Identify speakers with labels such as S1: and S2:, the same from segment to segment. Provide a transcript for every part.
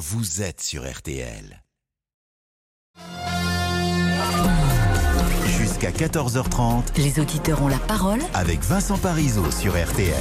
S1: vous êtes sur RTL. Jusqu'à 14h30
S2: Les auditeurs ont la parole
S1: avec Vincent Parisot sur RTL.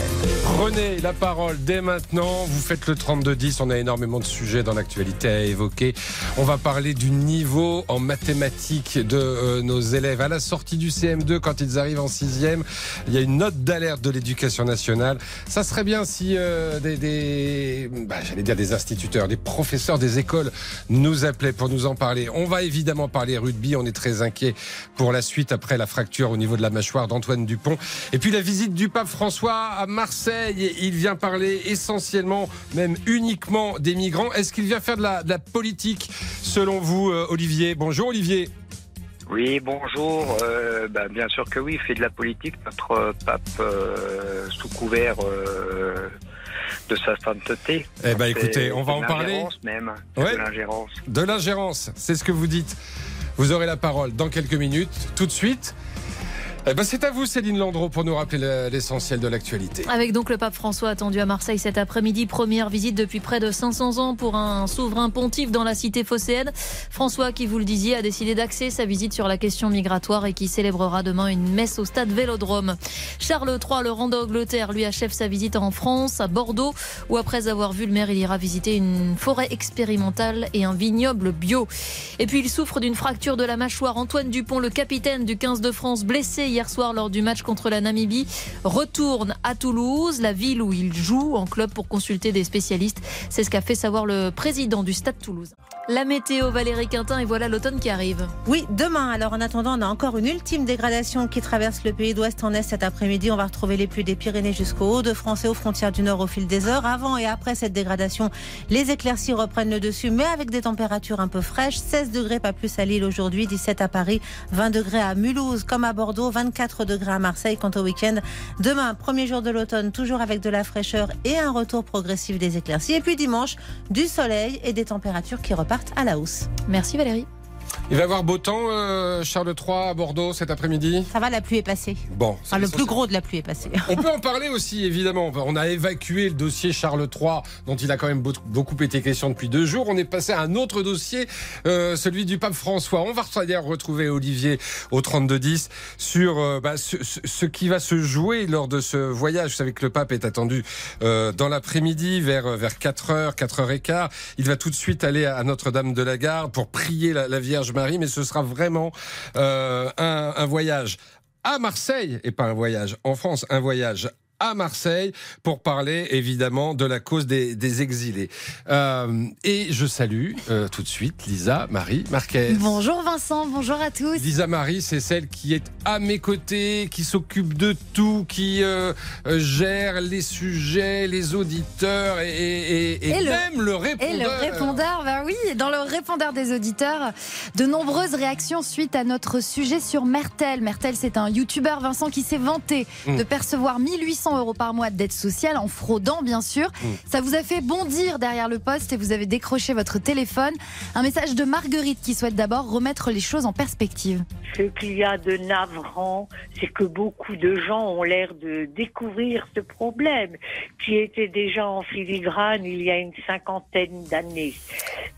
S3: Prenez la parole dès maintenant. Vous faites le 32-10. On a énormément de sujets dans l'actualité à évoquer. On va parler du niveau en mathématiques de euh, nos élèves. À la sortie du CM2, quand ils arrivent en 6e, il y a une note d'alerte de l'éducation nationale. Ça serait bien si euh, des, des bah, j'allais dire des instituteurs, des professeurs des écoles nous appelaient pour nous en parler. On va évidemment parler rugby. On est très inquiet pour la suite après la fracture au niveau de la mâchoire d'Antoine Dupont. Et puis la visite du pape François à Marseille. Il vient parler essentiellement, même uniquement des migrants. Est-ce qu'il vient faire de la, de la politique, selon vous, euh, Olivier? Bonjour, Olivier.
S4: Oui, bonjour. Euh, bah, bien sûr que oui, il fait de la politique, notre euh, pape euh, sous couvert de sa sainteté.
S3: Eh ben,
S4: C'est
S3: écoutez, on va en parler.
S4: l'ingérence même.
S3: Ouais.
S4: De l'ingérence.
S3: De l'ingérence, c'est ce que vous dites. Vous aurez la parole dans quelques minutes, tout de suite. Eh ben, c'est à vous, Céline Landreau, pour nous rappeler le- l'essentiel de l'actualité.
S5: Avec donc le pape François attendu à Marseille cet après-midi, première visite depuis près de 500 ans pour un souverain pontife dans la cité phocéenne. François, qui vous le disiez, a décidé d'axer sa visite sur la question migratoire et qui célébrera demain une messe au stade Vélodrome. Charles III, le rang d'Angleterre, lui achève sa visite en France, à Bordeaux, où après avoir vu le maire, il ira visiter une forêt expérimentale et un vignoble bio. Et puis il souffre d'une fracture de la mâchoire. Antoine Dupont, le capitaine du 15 de France, blessé hier soir lors du match contre la Namibie, retourne à Toulouse, la ville où il joue en club pour consulter des spécialistes. C'est ce qu'a fait savoir le président du Stade Toulouse. La météo, Valérie Quintin, et voilà l'automne qui arrive.
S6: Oui, demain. Alors en attendant, on a encore une ultime dégradation qui traverse le pays d'ouest en est cet après-midi. On va retrouver les pluies des Pyrénées jusqu'au Haut-de-France et aux frontières du Nord au fil des heures. Avant et après cette dégradation, les éclaircies reprennent le dessus, mais avec des températures un peu fraîches. 16 degrés, pas plus à Lille aujourd'hui, 17 à Paris, 20 degrés à Mulhouse comme à Bordeaux, 24 degrés à Marseille. Quant au week-end, demain, premier jour de l'automne, toujours avec de la fraîcheur et un retour progressif des éclaircies. Et puis dimanche, du soleil et des températures qui repartent à la hausse.
S5: Merci Valérie.
S3: Il va y avoir beau temps, euh, Charles III, à Bordeaux, cet après-midi?
S6: Ça va, la pluie est passée.
S3: Bon,
S6: Enfin, le plus gros de la pluie est passé.
S3: On peut en parler aussi, évidemment. On a évacué le dossier Charles III, dont il a quand même beau- beaucoup été question depuis deux jours. On est passé à un autre dossier, euh, celui du pape François. On va d'ailleurs retrouver Olivier au 32-10 sur euh, bah, ce, qui va se jouer lors de ce voyage. Vous savez que le pape est attendu dans l'après-midi, vers, vers 4h, 4h15. Il va tout de suite aller à Notre-Dame de la Garde pour prier la, la Vierge Marie, mais ce sera vraiment euh, un, un voyage à Marseille, et pas un voyage en France, un voyage à Marseille pour parler évidemment de la cause des, des exilés. Euh, et je salue euh, tout de suite Lisa Marie Marquez.
S7: Bonjour Vincent, bonjour à tous.
S3: Lisa Marie, c'est celle qui est à mes côtés, qui s'occupe de tout, qui euh, gère les sujets, les auditeurs et, et- et- et
S7: Et le-
S3: même le
S7: Et
S3: répondeur.
S7: le répondeur, bah oui, dans le répondeur des auditeurs, de nombreuses réactions suite à notre sujet sur Mertel. Mertel, c'est un youtubeur, Vincent, qui s'est vanté
S3: Mm.
S7: de percevoir 1800 euros par mois d'aide sociale en fraudant, bien sûr.
S3: Mm.
S7: Ça vous a fait bondir derrière le poste et vous avez décroché votre téléphone. Un message de Marguerite qui souhaite d'abord remettre les choses en perspective.
S8: Ce qu'il y a de navrant, c'est que beaucoup de gens ont l'air de découvrir ce problème qui était déjà en filigrane il y a une cinquantaine d'années.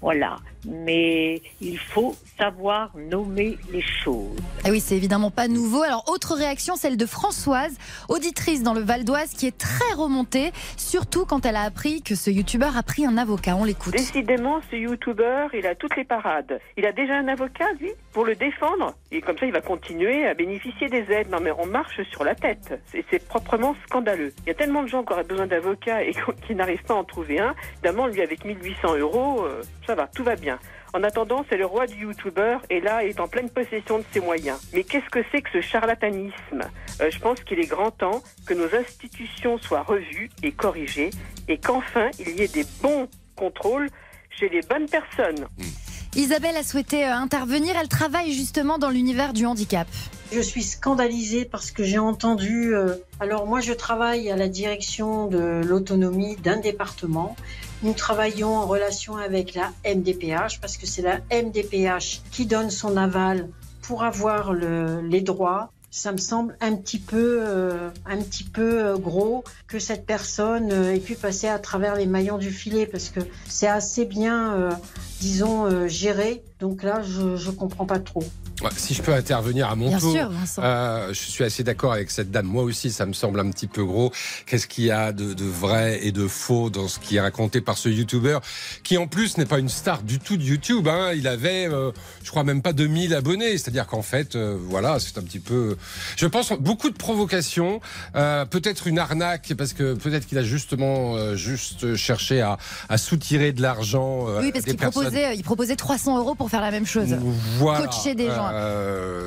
S8: Voilà. Mais il faut savoir nommer les choses.
S7: Ah oui, c'est évidemment pas nouveau. Alors, autre réaction, celle de Françoise, auditrice dans le Val d'Oise, qui est très remontée, surtout quand elle a appris que ce youtubeur a pris un avocat. On l'écoute.
S9: Décidément, ce youtubeur, il a toutes les parades. Il a déjà un avocat, lui, pour le défendre. Et comme ça, il va continuer à bénéficier des aides. Non, mais on marche sur la tête. C'est- proprement scandaleux. Il y a tellement de gens qui auraient besoin d'avocats et qui n'arrivent pas à en trouver un. Évidemment, lui, avec 1800 euros, euh, ça va, tout va bien. En attendant, c'est le roi du youtubeur et là, il est en pleine possession de ses moyens. Mais qu'est-ce que c'est que ce charlatanisme? Euh, Je pense qu'il est grand temps que nos institutions soient revues et corrigées et qu'enfin, il y ait des bons contrôles chez les bonnes personnes.
S7: Isabelle a souhaité euh, intervenir. Elle travaille justement dans l'univers du handicap.
S10: Je suis scandalisée parce que j'ai entendu. euh, alors moi, je travaille à la direction de l'autonomie d'un département. Nous travaillons en relation avec la MDPH parce que c'est la MDPH qui donne son aval pour avoir le- les droits. Ça me semble un petit peu, euh, un petit peu euh, gros que cette personne euh, ait pu passer à travers les maillons du filet parce que c'est assez bien, euh, disons, euh, géré. Donc là, je, je comprends pas trop.
S3: Si je peux intervenir à mon
S7: Bien
S3: tour,
S7: sûr,
S3: euh, je suis assez d'accord avec cette dame. Moi aussi, ça me semble un petit peu gros. Qu'est-ce qu'il y a de, de vrai et de faux dans ce qui est raconté par ce YouTuber qui, en plus, n'est pas une star du tout de YouTube. Hein. Il avait, euh, je crois même pas 2000 abonnés. C'est-à-dire qu'en fait, euh, voilà, c'est un petit peu. Je pense beaucoup de provocations, euh, peut-être une arnaque parce que peut-être qu'il a justement euh, juste cherché à, à soutirer de l'argent. euh,
S7: Oui, parce qu'il proposait, il proposait 300 euros pour faire la même chose.
S3: Voilà.
S7: Coacher des gens.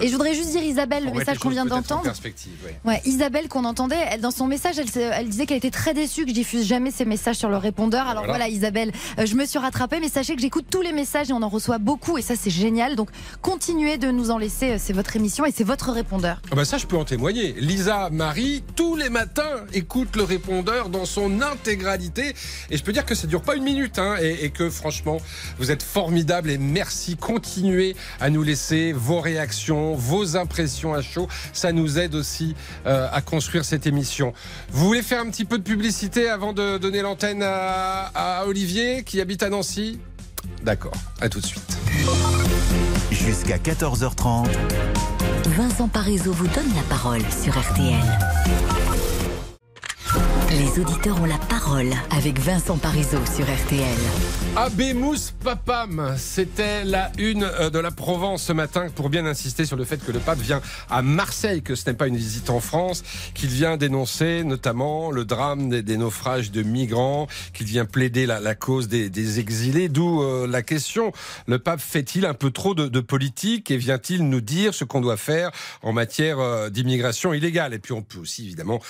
S7: Et je voudrais juste dire, Isabelle, le message qu'on vient d'entendre.
S3: perspective, ouais.
S7: Ouais, Isabelle qu'on entendait, elle, dans son message, elle, elle disait qu'elle était très déçue que je diffuse jamais ces messages sur le répondeur. Alors
S3: Voilà.
S7: voilà, Isabelle, je me suis rattrapée, mais sachez que j'écoute tous les messages et on en reçoit beaucoup et ça c'est génial. Donc continuez de nous en laisser, c'est votre émission et c'est votre répondeur.
S3: Ah bah ça, je peux en témoigner. Lisa Marie, tous les matins, écoute le répondeur dans son intégralité. Et je peux dire que ça dure pas une minute. Hein, et, et que franchement, vous êtes formidables. Et merci. Continuez à nous laisser vos réactions, vos impressions à chaud. Ça nous aide aussi euh, à construire cette émission. Vous voulez faire un petit peu de publicité avant de donner l'antenne à, à Olivier qui habite à Nancy? D'accord. À tout de suite.
S1: Jusqu'à 14h30,
S2: Vincent Parisot vous donne la parole sur RTL. Les auditeurs ont la parole avec Vincent Parisot sur RTL.
S3: Abemous Papam, c'était la une euh, de la Provence ce matin pour bien insister sur le fait que le pape vient à Marseille, que ce n'est pas une visite en France, qu'il vient dénoncer notamment le drame des, des naufrages de migrants, qu'il vient plaider la, cause des, des exilés, d'où euh, la question, le pape fait-il un peu trop de, politique et vient-il nous dire ce qu'on doit faire en matière euh, d'immigration illégale? Et puis on peut aussi évidemment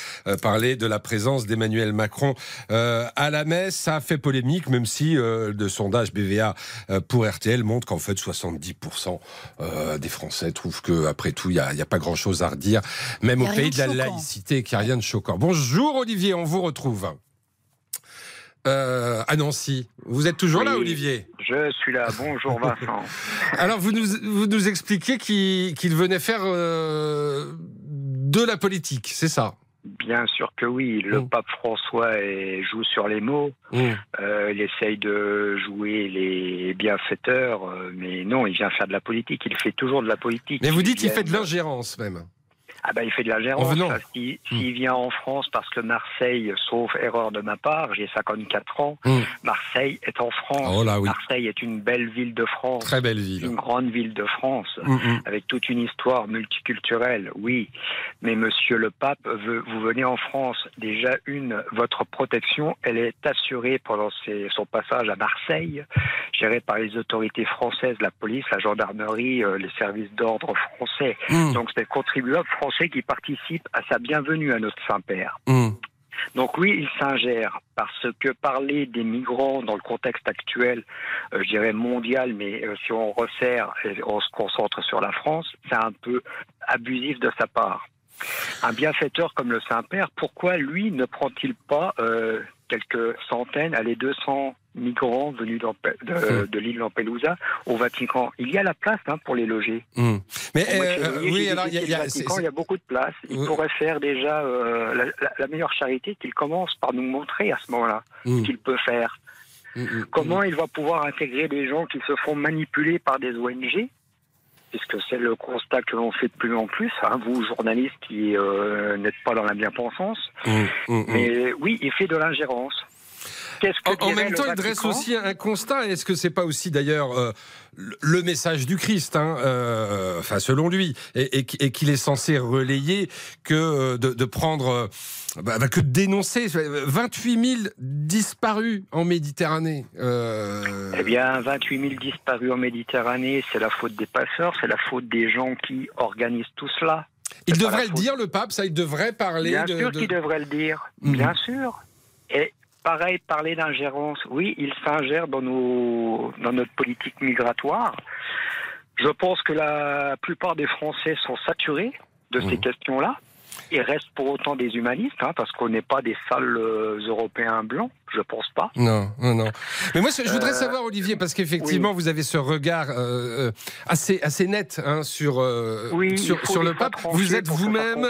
S3: parler de la présence d'Emmanuel Macron euh, à la messe. Ça a fait polémique, même si euh, le sondage BVA euh, pour RTL montre qu'en fait 70% euh, des Français trouvent que après tout il n'y a, pas grand-chose à redire, même au pays de
S7: de
S3: la laïcité, qu'il n'y a rien de choquant. Bonjour Olivier, on vous retrouve. Euh, à Nancy. Vous êtes toujours là. Olivier?
S4: Je suis là. Bonjour Vincent.
S3: Alors, vous nous, vous nous expliquez qu'il venait faire euh, de la politique, c'est ça?
S4: Bien sûr que oui. Le
S3: Mm.
S4: pape François joue sur les mots.
S3: Mmh.
S4: Euh, il essaye de jouer les bienfaiteurs, euh, mais non, il vient faire de la politique. Il fait toujours de la politique.
S3: Mais vous dites qu'il fait de l'ingérence même.
S4: Ah ben, il fait de la gérance. qu'il- S'il vient en France parce que Marseille, sauf erreur de ma part, j'ai 54 ans,
S3: Mm.
S4: Marseille est en France.
S3: Oh là oui,
S4: Marseille est une belle ville de France.
S3: très belle
S4: Une
S3: ville.
S4: grande ville de France.
S3: Mmh, mmh.
S4: avec toute une histoire multiculturelle, oui. Mais Monsieur le Pape, veut, vous venez en France, déjà une, votre protection, elle est assurée pendant ses- son passage à Marseille, gérée par les autorités françaises, la police, la gendarmerie, euh, les services d'ordre français. Donc c'est le contribuable français qui participe à sa bienvenue à notre Saint-Père.
S3: mmh.
S4: Donc oui, il s'ingère parce que parler des migrants dans le contexte actuel, euh, je dirais mondial, mais euh, si on resserre et on se concentre sur la France, c'est un peu abusif de sa part. Un bienfaiteur comme le Saint-Père, pourquoi lui ne prend-il pas euh, quelques centaines, allez 200 migrants venus de, de l'île Lampedusa au Vatican Il y a la place hein, pour les loger.
S3: Mmh. Mais euh, euh, oui, alors il y a,
S4: beaucoup de place. Il
S3: Oui.
S4: pourrait faire déjà euh, la, la- la meilleure charité qu'il commence par nous montrer à ce moment-là
S3: Mmh,
S4: qu'il peut faire.
S3: mmh, mmh.
S4: Comment il va pouvoir intégrer des gens qui se font manipuler par des ONG Puisque c'est le constat que l'on fait de plus en plus, hein, vous journalistes qui euh, n'êtes pas dans la bien-pensance. Mais oui, il fait de l'ingérence. Qu'est-ce que
S3: En, même temps, il dresse aussi un constat. Est-ce que c'est pas aussi d'ailleurs euh, le- message du Christ, hein, euh, enfin selon lui, et, et- et qu'il est censé relayer que euh, de, de prendre, bah, bah, que de dénoncer 28 000 disparus en Méditerranée. Euh,
S4: Eh bien, 28 000 disparus en Méditerranée, c'est la faute des passeurs, c'est la faute des gens qui organisent tout cela.
S3: il devrait le
S4: faute.
S3: dire, le pape, ça, il devrait parler
S4: Bien
S3: de.
S4: sûr
S3: de-
S4: qu'il devrait le dire,
S3: Mhm.
S4: bien sûr. Et pareil, parler d'ingérence, oui, il s'ingère dans, nos, dans notre politique migratoire. Je pense que la plupart des Français sont saturés de ces
S3: Mhm.
S4: questions-là. ils restent pour autant des humanistes, hein, parce qu'on n'est pas des sales euh, Européens blancs, je pense pas.
S3: Non, non, non. Mais moi, je voudrais
S4: Euh,
S3: savoir, Olivier, parce qu'effectivement, vous avez ce regard euh, assez, assez net hein, sur, euh,
S4: Oui,
S3: sur,
S4: il
S3: sur le pape. Vous êtes vous-même.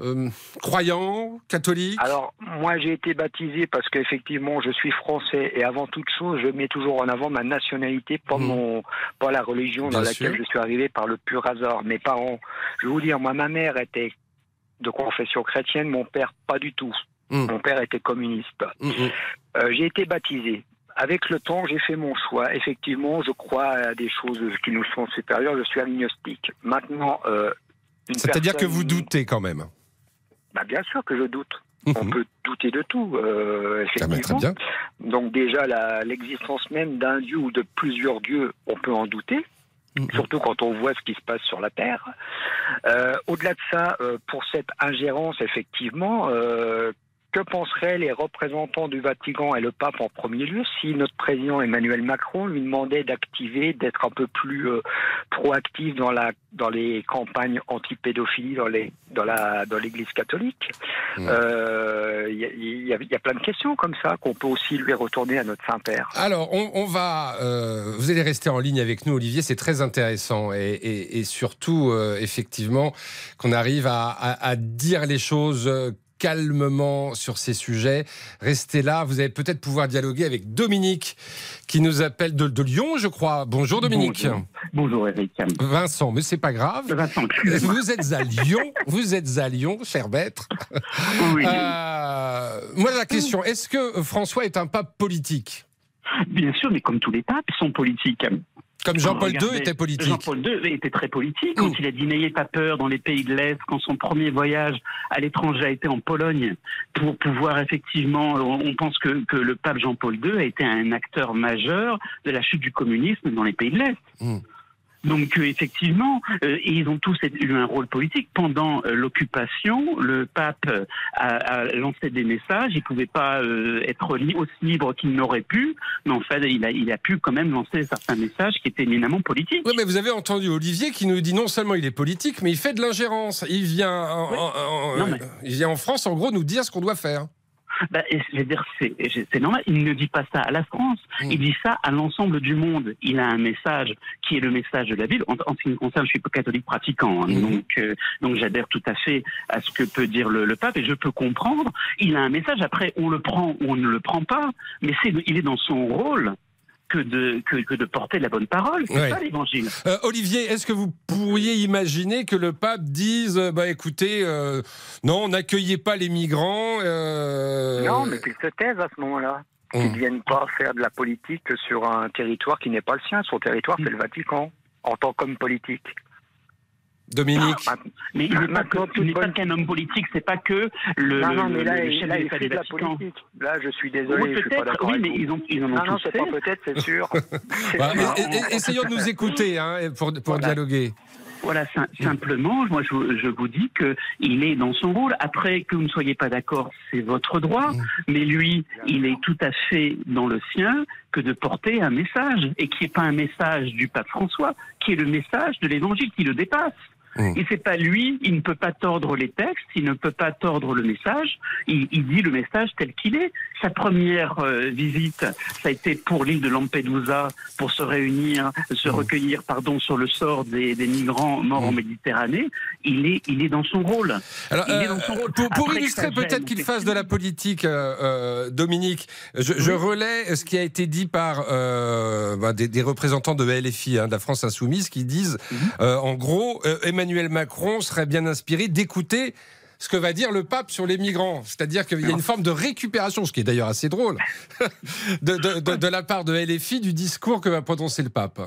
S3: Euh, croyant, catholique?
S4: Alors, moi, j'ai été baptisé parce qu'effectivement, je suis français et avant toute chose, je mets toujours en avant ma nationalité, pas, mon, pas la religion
S3: Bien
S4: dans laquelle je suis arrivé par le pur hasard. Mes parents, je vais vous dire, moi, ma mère était de confession chrétienne, mon père, pas du tout.
S3: Mhm.
S4: Mon père était communiste.
S3: Mm, mm.
S4: Euh, j'ai été baptisé. Avec le temps, j'ai fait mon choix. Effectivement, je crois à des choses qui nous sont supérieures. Je suis agnostique. Maintenant, euh,
S3: C'est-à-dire que vous doutez quand même.
S4: Bah, Bien sûr que je doute.
S3: Mhm.
S4: On peut douter de tout, euh,
S3: Ah
S4: effectivement.
S3: très bien.
S4: Donc déjà, l'existence même d'un dieu ou de plusieurs dieux, on peut en douter.
S3: Mhm.
S4: Surtout quand on voit ce qui se passe sur la Terre. Euh, Au-delà de ça, euh, pour cette ingérence, effectivement, que penseraient les représentants du Vatican et le pape en premier lieu si notre président Emmanuel Macron lui demandait d'activer, d'être un peu plus euh, proactif dans, la, dans les campagnes anti-pédophilie dans les- dans la- dans l'Église catholique?
S3: Mm.
S4: Euh, Il y, a- y y plein de questions comme ça qu'on peut aussi lui retourner à notre Saint-Père.
S3: Alors, on, on va. euh, vous allez rester en ligne avec nous, Olivier. C'est très intéressant et, et- et surtout, euh, effectivement, qu'on arrive à, à- à dire les choses. Calmement sur ces sujets. Restez là, vous allez peut-être pouvoir dialoguer avec Dominique qui nous appelle de, de Lyon, je crois. Bonjour Dominique.
S11: Bonjour. Bonjour Eric.
S3: Vincent, mais c'est pas grave.
S11: Vincent.
S3: Vous êtes à Lyon, vous êtes à Lyon, cher maître.
S11: Oui.
S3: Euh, moi, la question, est-ce que François est un pape politique?
S11: Bien sûr, mais comme tous les papes sont politiques.
S3: Comme Jean-Paul II était politique.
S11: Jean-Paul II était très politique. Quand il a dit n'ayez pas peur dans les pays de l'Est, quand son premier voyage à l'étranger a été en Pologne, pour pouvoir effectivement, on pense que, que le pape Jean-Paul II a été un acteur majeur de la chute du communisme dans les pays de l'Est.
S3: Mm.
S11: Donc euh, effectivement, euh, ils ont tous eu un rôle politique. Pendant euh, l'occupation, le pape a, a lancé des messages. Il pouvait pas euh, être li- aussi libre qu'il n'aurait pu, mais en fait, il a, il a pu quand même lancer certains messages qui étaient éminemment politiques.
S3: Oui, mais vous avez entendu Olivier qui nous dit non seulement il est politique, mais il fait de l'ingérence. Il vient, en,
S11: Ouais.
S3: en- en-
S11: Non, mais-
S3: il vient en France, en gros, nous dire ce qu'on doit faire.
S11: Bah, je veux dire, c'est normal. Il ne dit pas ça à la France.
S3: Mm.
S11: Il dit ça à l'ensemble du monde. Il a un message qui est le message de la Bible. En, en ce qui me concerne, je suis catholique pratiquant, hein,
S3: Mhm.
S11: donc euh, donc j'adhère tout à fait à ce que peut dire le, le pape et je peux comprendre. Il a un message. Après, on le prend ou on ne le prend pas, mais c'est il est dans son rôle que de que, que de porter la bonne parole. C'est
S3: Ouais.
S11: ça l'évangile.
S3: Euh, Olivier, est-ce que vous pourriez imaginer que le pape dise, euh, bah écoutez, euh, non, n'accueillez pas les migrants euh,
S4: Non, mais qu'ils se taisent à ce moment-là. Qu'ils
S3: Hum.
S4: ne viennent pas faire de la politique sur un territoire qui n'est pas le sien. Son territoire, c'est le Vatican, en tant qu'homme politique.
S3: Dominique
S4: Maintenant-
S11: Mais il n'est pas que-
S4: Maintenant,
S11: il n'est
S4: toute
S11: pas
S4: bonne-
S11: qu'un homme politique. C'est pas que le,
S4: non, non, mais là,
S11: le- le
S4: il,
S11: chef
S4: là,
S11: de
S4: il
S11: l'État
S4: fait
S11: du
S4: de la
S11: Vatican.
S4: politique. Là, je suis désolé,
S11: Oui,
S4: je suis pas d'accord
S11: oui, mais
S4: vous.
S11: ils, ont, ils en ont
S4: Non, c'est pas peut-être, c'est sûr.
S3: Bah,
S4: sûr.
S3: et- et- Essayons de nous écouter hein, pour, pour
S11: Voilà.
S3: dialoguer.
S11: Voilà, sim- simplement, moi je, vous- je vous dis que il est dans son rôle. Après que vous ne soyez pas d'accord, c'est votre droit.
S3: Mm.
S11: Mais lui, il est tout à fait dans le sien que de porter un message et qui n'est pas un message du pape François, qui est le message de l'Évangile qui le dépasse.
S3: Mm.
S11: Et c'est pas lui, il ne peut pas tordre les textes, il ne peut pas tordre le message. Il, il dit le message tel qu'il est. Sa première euh, visite, ça a été pour l'île de Lampedusa pour se réunir, se recueillir, pardon, sur le sort des, des migrants morts en Méditerranée. Il est, il est dans son rôle.
S3: Alors, euh,
S11: dans son rôle.
S3: pour, illustrer peut-être qu'il fasse de la politique, euh, Dominique, je, je relais ce qui a été dit par bah, des, des représentants de LFI, hein, de la France Insoumise, qui disent,
S11: Mhm.
S3: en gros, euh, Emmanuel Macron serait bien inspiré d'écouter ce que va dire le pape sur les migrants. C'est-à-dire qu'il y a une forme de récupération, ce qui est d'ailleurs assez drôle, de, la part de LFI du discours que va prononcer le pape.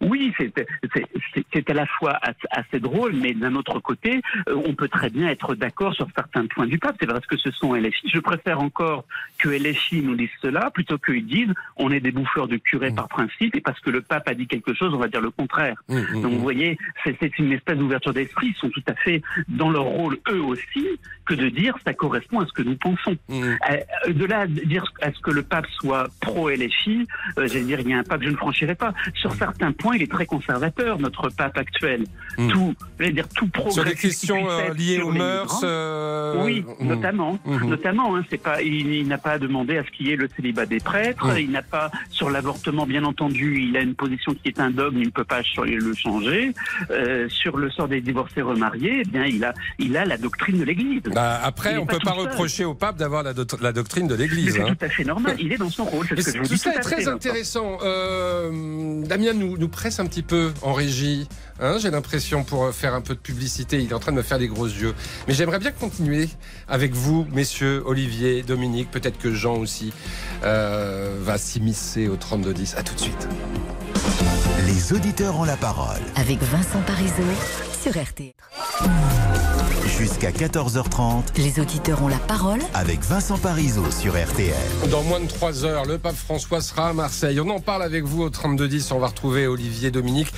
S11: Oui, c'est à la fois assez, drôle, mais d'un autre côté, euh, on peut très bien être d'accord sur certains points du pape. C'est parce que ce sont LFI. Je préfère encore que LFI nous dise cela plutôt qu'ils disent on est des bouffeurs de curés
S3: Mm.
S11: par principe et parce que le pape a dit quelque chose, on va dire le contraire.
S3: Hum, hum,
S11: Donc vous voyez, c'est une espèce d'ouverture d'esprit. Ils sont tout à fait dans leur rôle eux aussi que de dire ça correspond à ce que nous pensons.
S3: Hum.
S11: Euh, de là à dire à ce que le pape soit pro LFI, euh, j'allais dire il y a un pas que je ne franchirai pas. Sur certains point, il est très conservateur, notre pape actuel.
S3: Mm.
S11: Tout, je dire, tout progrès.
S3: Sur des questions euh, liées aux mœurs. euh,
S11: Oui,
S3: mm.
S11: notamment,
S3: Mhm.
S11: notamment. Hein, c'est pas, il, il n'a pas demandé à ce qu'il y ait le célibat des prêtres.
S3: Mhm.
S11: Il n'a pas sur l'avortement, bien entendu. Il a une position qui est un dogme. Il ne peut pas le changer. Euh, sur le sort des divorcés remariés, eh bien, il a, il a la doctrine de l'Église.
S3: Bah, après,
S11: est
S3: on
S11: pas
S3: peut pas
S11: seul.
S3: reprocher au pape d'avoir la, doct- la doctrine de l'Église.
S11: c'est
S3: hein.
S11: tout à fait normal. Il est dans son rôle. Ce que je vous
S3: tout
S11: dis.
S3: ça
S11: tout
S3: est très
S11: fait,
S3: intéressant. Euh, Damien nous, nous presse un petit peu en régie. Hein, J'ai l'impression pour faire un peu de publicité. Il est en train de me faire des gros yeux. Mais j'aimerais bien continuer avec vous, messieurs, Olivier, Dominique, peut-être que Jean aussi euh, va s'immiscer au 32-10. À tout de suite.
S1: Les auditeurs ont la parole.
S2: Avec Vincent Parisot sur RTL.
S1: Jusqu'à 14h30
S2: Les auditeurs ont la parole
S1: avec Vincent Parisot sur RTL.
S3: Dans moins de 3 heures, le pape François sera à Marseille. On en parle avec vous au 3210. On va retrouver Olivier Dominique.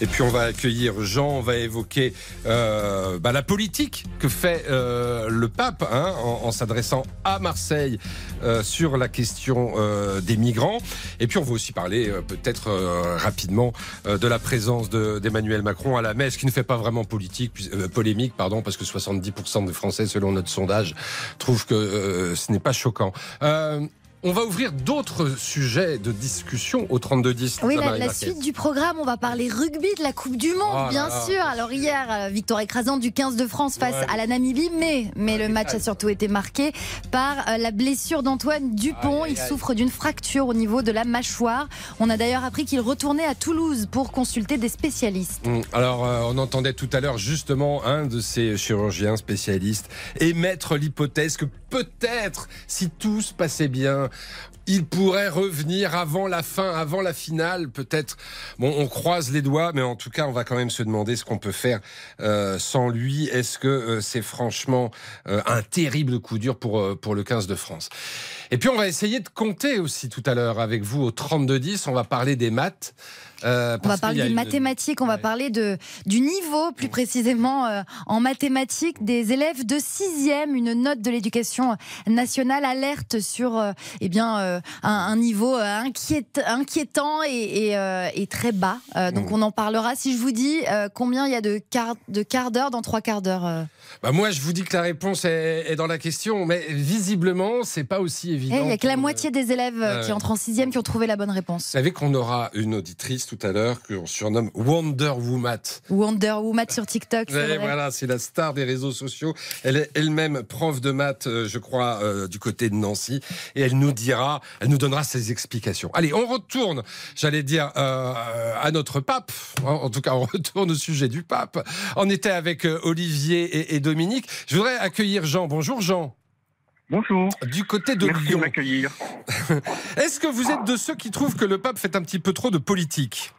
S3: Et puis on va accueillir Jean. On va évoquer euh, bah, la politique que fait euh, le pape hein, en, en s'adressant à Marseille euh, sur la question euh, des migrants. Et puis on va aussi parler euh, peut-être euh, rapidement euh, de la présence de- d'Emmanuel Macron à la messe, qui ne fait pas vraiment politique, euh, polémique, pardon, parce que 70% des Français, selon notre sondage, trouvent que euh, ce n'est pas choquant. Euh, on va ouvrir d'autres sujets de discussion au 32-10.
S7: Oui, la, suite du programme, on va parler rugby de la Coupe du Monde,
S3: Oh
S7: bien
S3: là.
S7: sûr. Alors hier, euh, victoire écrasante du 15 de France face
S3: Ouais.
S7: à la Namibie, mais, mais le match a surtout été marqué par euh, la blessure d'Antoine Dupont. Il souffre d'une fracture au niveau de la mâchoire. On a d'ailleurs appris qu'il retournait à Toulouse pour consulter des spécialistes.
S3: Mm. Alors, euh, on entendait tout à l'heure justement un de ces chirurgiens spécialistes émettre l'hypothèse que peut-être, si tout se passait bien, il pourrait revenir avant la fin, avant la finale, peut-être. Bon, on croise les doigts, mais en tout cas, on va quand même se demander ce qu'on peut faire euh, sans lui. Est-ce que euh, c'est franchement euh, un terrible coup dur pour, pour le 15 de France? Et puis, on va essayer de compter aussi tout à l'heure avec vous au 32-10. On va parler des maths. euh,
S7: On va parler des
S3: une-
S7: mathématiques, on va parler de, du niveau, plus précisément euh, en mathématiques, des élèves de 6e. Une note de l'éducation nationale alerte sur euh, eh bien, un, un niveau euh, inquiét- inquiétant et, et, euh, et très bas. Euh, donc
S3: Mm.
S7: on en parlera. Si je vous dis euh, combien il y a de quart, de quart d'heure dans trois quarts d'heure euh.
S3: Bah moi, je vous dis que la réponse est, est dans la question, mais visiblement, c'est pas aussi
S7: Eh,
S3: évident.
S7: Il y a que la moitié des élèves euh, qui entrent en 6e qui ont trouvé la bonne
S3: Vous
S7: réponse.
S3: savez qu'on aura une auditrice tout à l'heure qu'on surnomme Wonder Woman.
S7: Wonder Woman sur TikTok. vrai.
S3: voilà, c'est la star des réseaux sociaux. Elle est elle-même prof de maths, euh, je crois, euh, du côté de Nancy, et elle nous dira, elle nous donnera ses explications. Allez, on retourne, j'allais dire, euh, à notre pape. En, tout cas, on retourne au sujet du pape. On était avec euh, Olivier et, et Dominique. Je voudrais accueillir Jean. Bonjour Jean.
S12: Bonjour.
S3: Du côté de
S12: Merci de m'accueillir.
S3: Est-ce que vous êtes de ceux qui trouvent que le pape fait un petit peu trop de politique?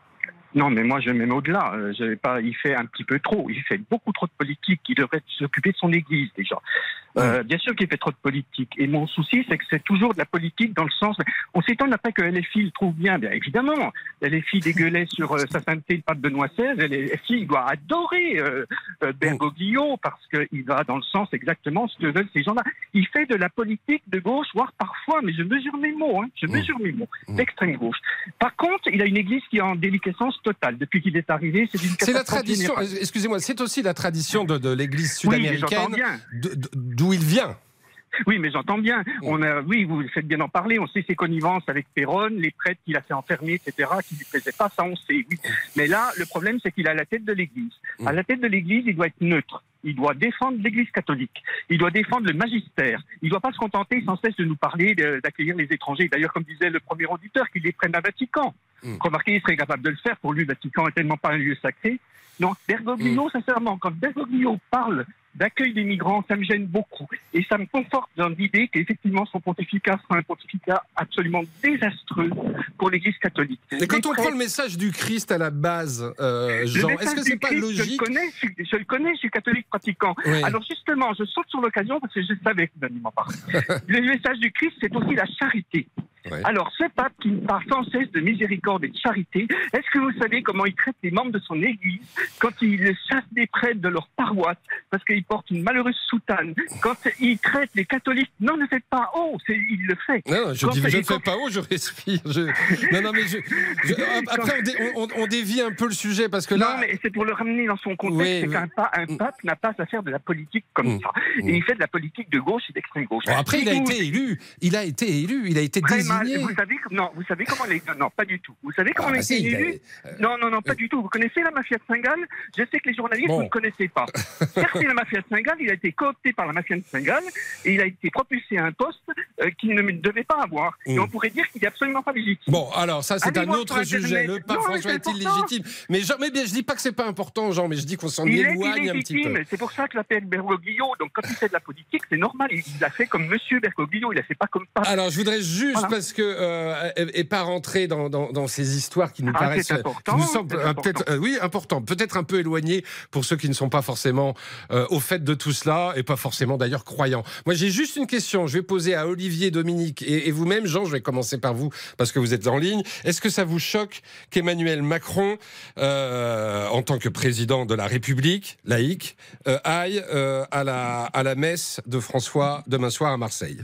S12: Non, mais moi, je vais même au-delà. Euh, pas, il fait un petit peu trop. Il fait beaucoup trop de politique. Il devrait s'occuper de son église, déjà. Euh, bien sûr qu'il fait trop de politique. Et mon souci, c'est que c'est toujours de la politique dans le sens. On s'étonne après que LFI le trouve bien. Bien évidemment, LFI dégueulait sur euh, sa sainteté le pape Benoît XVI. LFI il doit adorer euh, Bergoglio parce qu'il va dans le sens exactement ce que veulent ces gens-là. Il fait de la politique de gauche, voire parfois, mais je mesure mes mots. Hein, je mesure mes mots. D'extrême gauche. Par contre, il a une église qui est en déliquescence totale depuis qu'il est arrivé. C'est une
S3: C'est la tradition, excusez-moi, c'est aussi la tradition de, de l'église
S12: Oui,
S3: sud-américaine,
S12: bien.
S3: D'où il vient.
S12: Oui, mais j'entends bien. On a, oui, vous faites bien en parler. On sait ses connivences avec Perron, les prêtres qu'il a fait enfermer, etc., qui lui plaisaient pas, ça on sait, oui. Mais là, le problème, c'est qu'il a la tête de l'Église. À la tête de l'Église, il doit être neutre. Il doit défendre l'Église catholique. Il doit défendre le magistère. Il ne doit pas se contenter sans cesse de nous parler d'accueillir les étrangers. D'ailleurs, comme disait le premier auditeur, qu'il les prenne à Vatican. Remarquez, il serait capable de le faire. Pour lui, le Vatican est tellement pas un lieu sacré. Non, Bergoglio, sincèrement, quand Bergoglio parle d'accueil des migrants, ça me gêne beaucoup. Et ça me conforte dans l'idée qu'effectivement, son pontificat sera un pontificat absolument désastreux pour l'Église catholique.
S3: Et quand on prend le message du Christ à la base, euh, Jean, est-ce que c'est pas
S12: Christ,
S3: logique
S12: je le, connais, je, je le connais, je suis catholique pratiquant.
S3: Oui.
S12: Alors justement, je saute sur l'occasion parce que je savais que vous le message du Christ, c'est aussi la charité. Alors, ce pape qui parle sans cesse de miséricorde et de charité, est-ce que vous savez comment il traite les membres de son église quand il chasse des prêtres de leur paroisse? Parce qu'ils portent une malheureuse soutane Quand il traite les catholiques, non, ne faites pas haut, c'est- il le fait.
S3: Non, je
S12: Quand-
S3: dis, je ne fais pas haut, je respire. je- Non, non, mais je- je- après, on, dé- on- on dévie un peu le sujet parce que là.
S12: Non, mais c'est pour le ramener dans son contexte.
S3: Oui,
S12: c'est
S3: oui.
S12: qu'un pa- un pape n'a pas à faire de la politique comme ça. Et il fait de la politique de gauche et d'extrême gauche.
S3: Bon, après, il a été élu. Il a été élu. Il a été
S12: Très mal.
S3: désigné.
S12: Vous savez, non, vous savez comment les. Non, pas du tout. Vous savez comment
S3: Ah,
S12: il a
S3: bah si,
S12: été
S3: il a-
S12: élu Non, non, non, pas du tout. Vous connaissez la mafia de Saint-Gall? Je sais que les journalistes,
S3: Bon.
S12: vous ne connaissez pas. Certes, la mafia de Saint-Gall, il a été coopté par la mafia de Saint-Gall et il a été propulsé à un poste euh, qu'il ne devait pas avoir. Et on pourrait dire qu'il n'est absolument pas légitime.
S3: Bon, alors ça, c'est un autre sujet. Le pape François est-il légitime? Mais, Jean, mais bien, je dis pas que c'est pas important, Jean, mais je dis qu'on s'en
S12: Il est
S3: éloigne un petit peu.
S12: c'est pour ça que je l'appelle Bergoglio. Donc quand il fait de la politique, c'est normal. Il l'a fait comme Monsieur Bergoglio, il l'a fait pas comme pape.
S3: Alors, je voudrais juste,
S12: Voilà.
S3: parce que, euh, et, et pas rentrer dans, dans, dans ces histoires qui nous
S12: Ah,
S3: paraissent,
S12: important,
S3: qui nous semblent euh, peut-être, euh, oui, important, peut-être un peu éloignées pour ceux qui ne sont pas forcément euh, au fait de tout cela et pas forcément d'ailleurs croyants. Moi, j'ai juste une question. Je vais poser à Olivier, Dominique et, et vous-même, Jean. Je vais commencer par vous parce que vous êtes en ligne. Est-ce que ça vous choque qu'Emmanuel Macron, euh, en tant que président de la République laïque, euh, aille euh, à la à la messe de François demain soir à Marseille?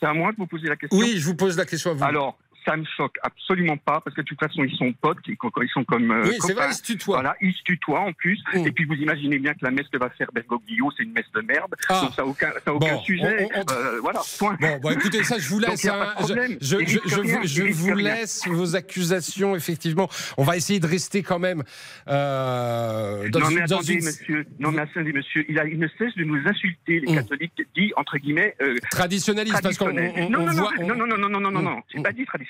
S12: C'est à moi de vous poser la question.
S3: Oui, je vous pose la question à vous.
S12: Alors, ça me choque absolument pas, parce que de toute façon, ils sont potes, ils, ils sont comme. euh,
S3: Oui, c'est vrai, ils se tutoient.
S12: Voilà, ils se tutoient en plus.
S3: Mm.
S12: Et puis, vous imaginez bien que la messe que va faire Bergoglio, c'est une messe de merde.
S3: Ah.
S12: Donc, ça n'a aucun, ça a aucun
S3: Bon,
S12: sujet.
S3: on- on-
S12: Euh, voilà, point.
S3: Bon, bon, écoutez, ça, je vous
S12: Donc,
S3: laisse.
S12: pas
S3: hein. je, je, je,
S12: rien,
S3: vous, je vous
S12: rien.
S3: laisse vos accusations, effectivement. On va essayer de rester quand même euh, dans,
S12: non, mais
S3: dans
S12: attendez,
S3: une-
S12: monsieur. Non, mais attendez, monsieur. Il, a, il ne cesse de nous insulter, les
S3: Mm.
S12: catholiques, dit, entre guillemets. Euh,
S3: traditionnaliste, parce qu'on on,
S12: traditionnels.
S3: on-
S12: non,
S3: on
S12: non,
S3: voit.
S12: non,
S3: on-
S12: non, non, non, non, non, non,
S3: Mm.
S12: non. J'ai
S3: Mm.
S12: pas dit traditionnaliste, j'ai
S3: Mm.
S12: dit les catholiques traditionnels.
S3: Traditionnel.
S12: C'est pas pareil.
S3: Ouais, ouais,
S12: C'est pas
S3: alors là, il y a
S12: pareil.
S3: une,
S12: C'est
S3: il y a-
S12: des
S3: il y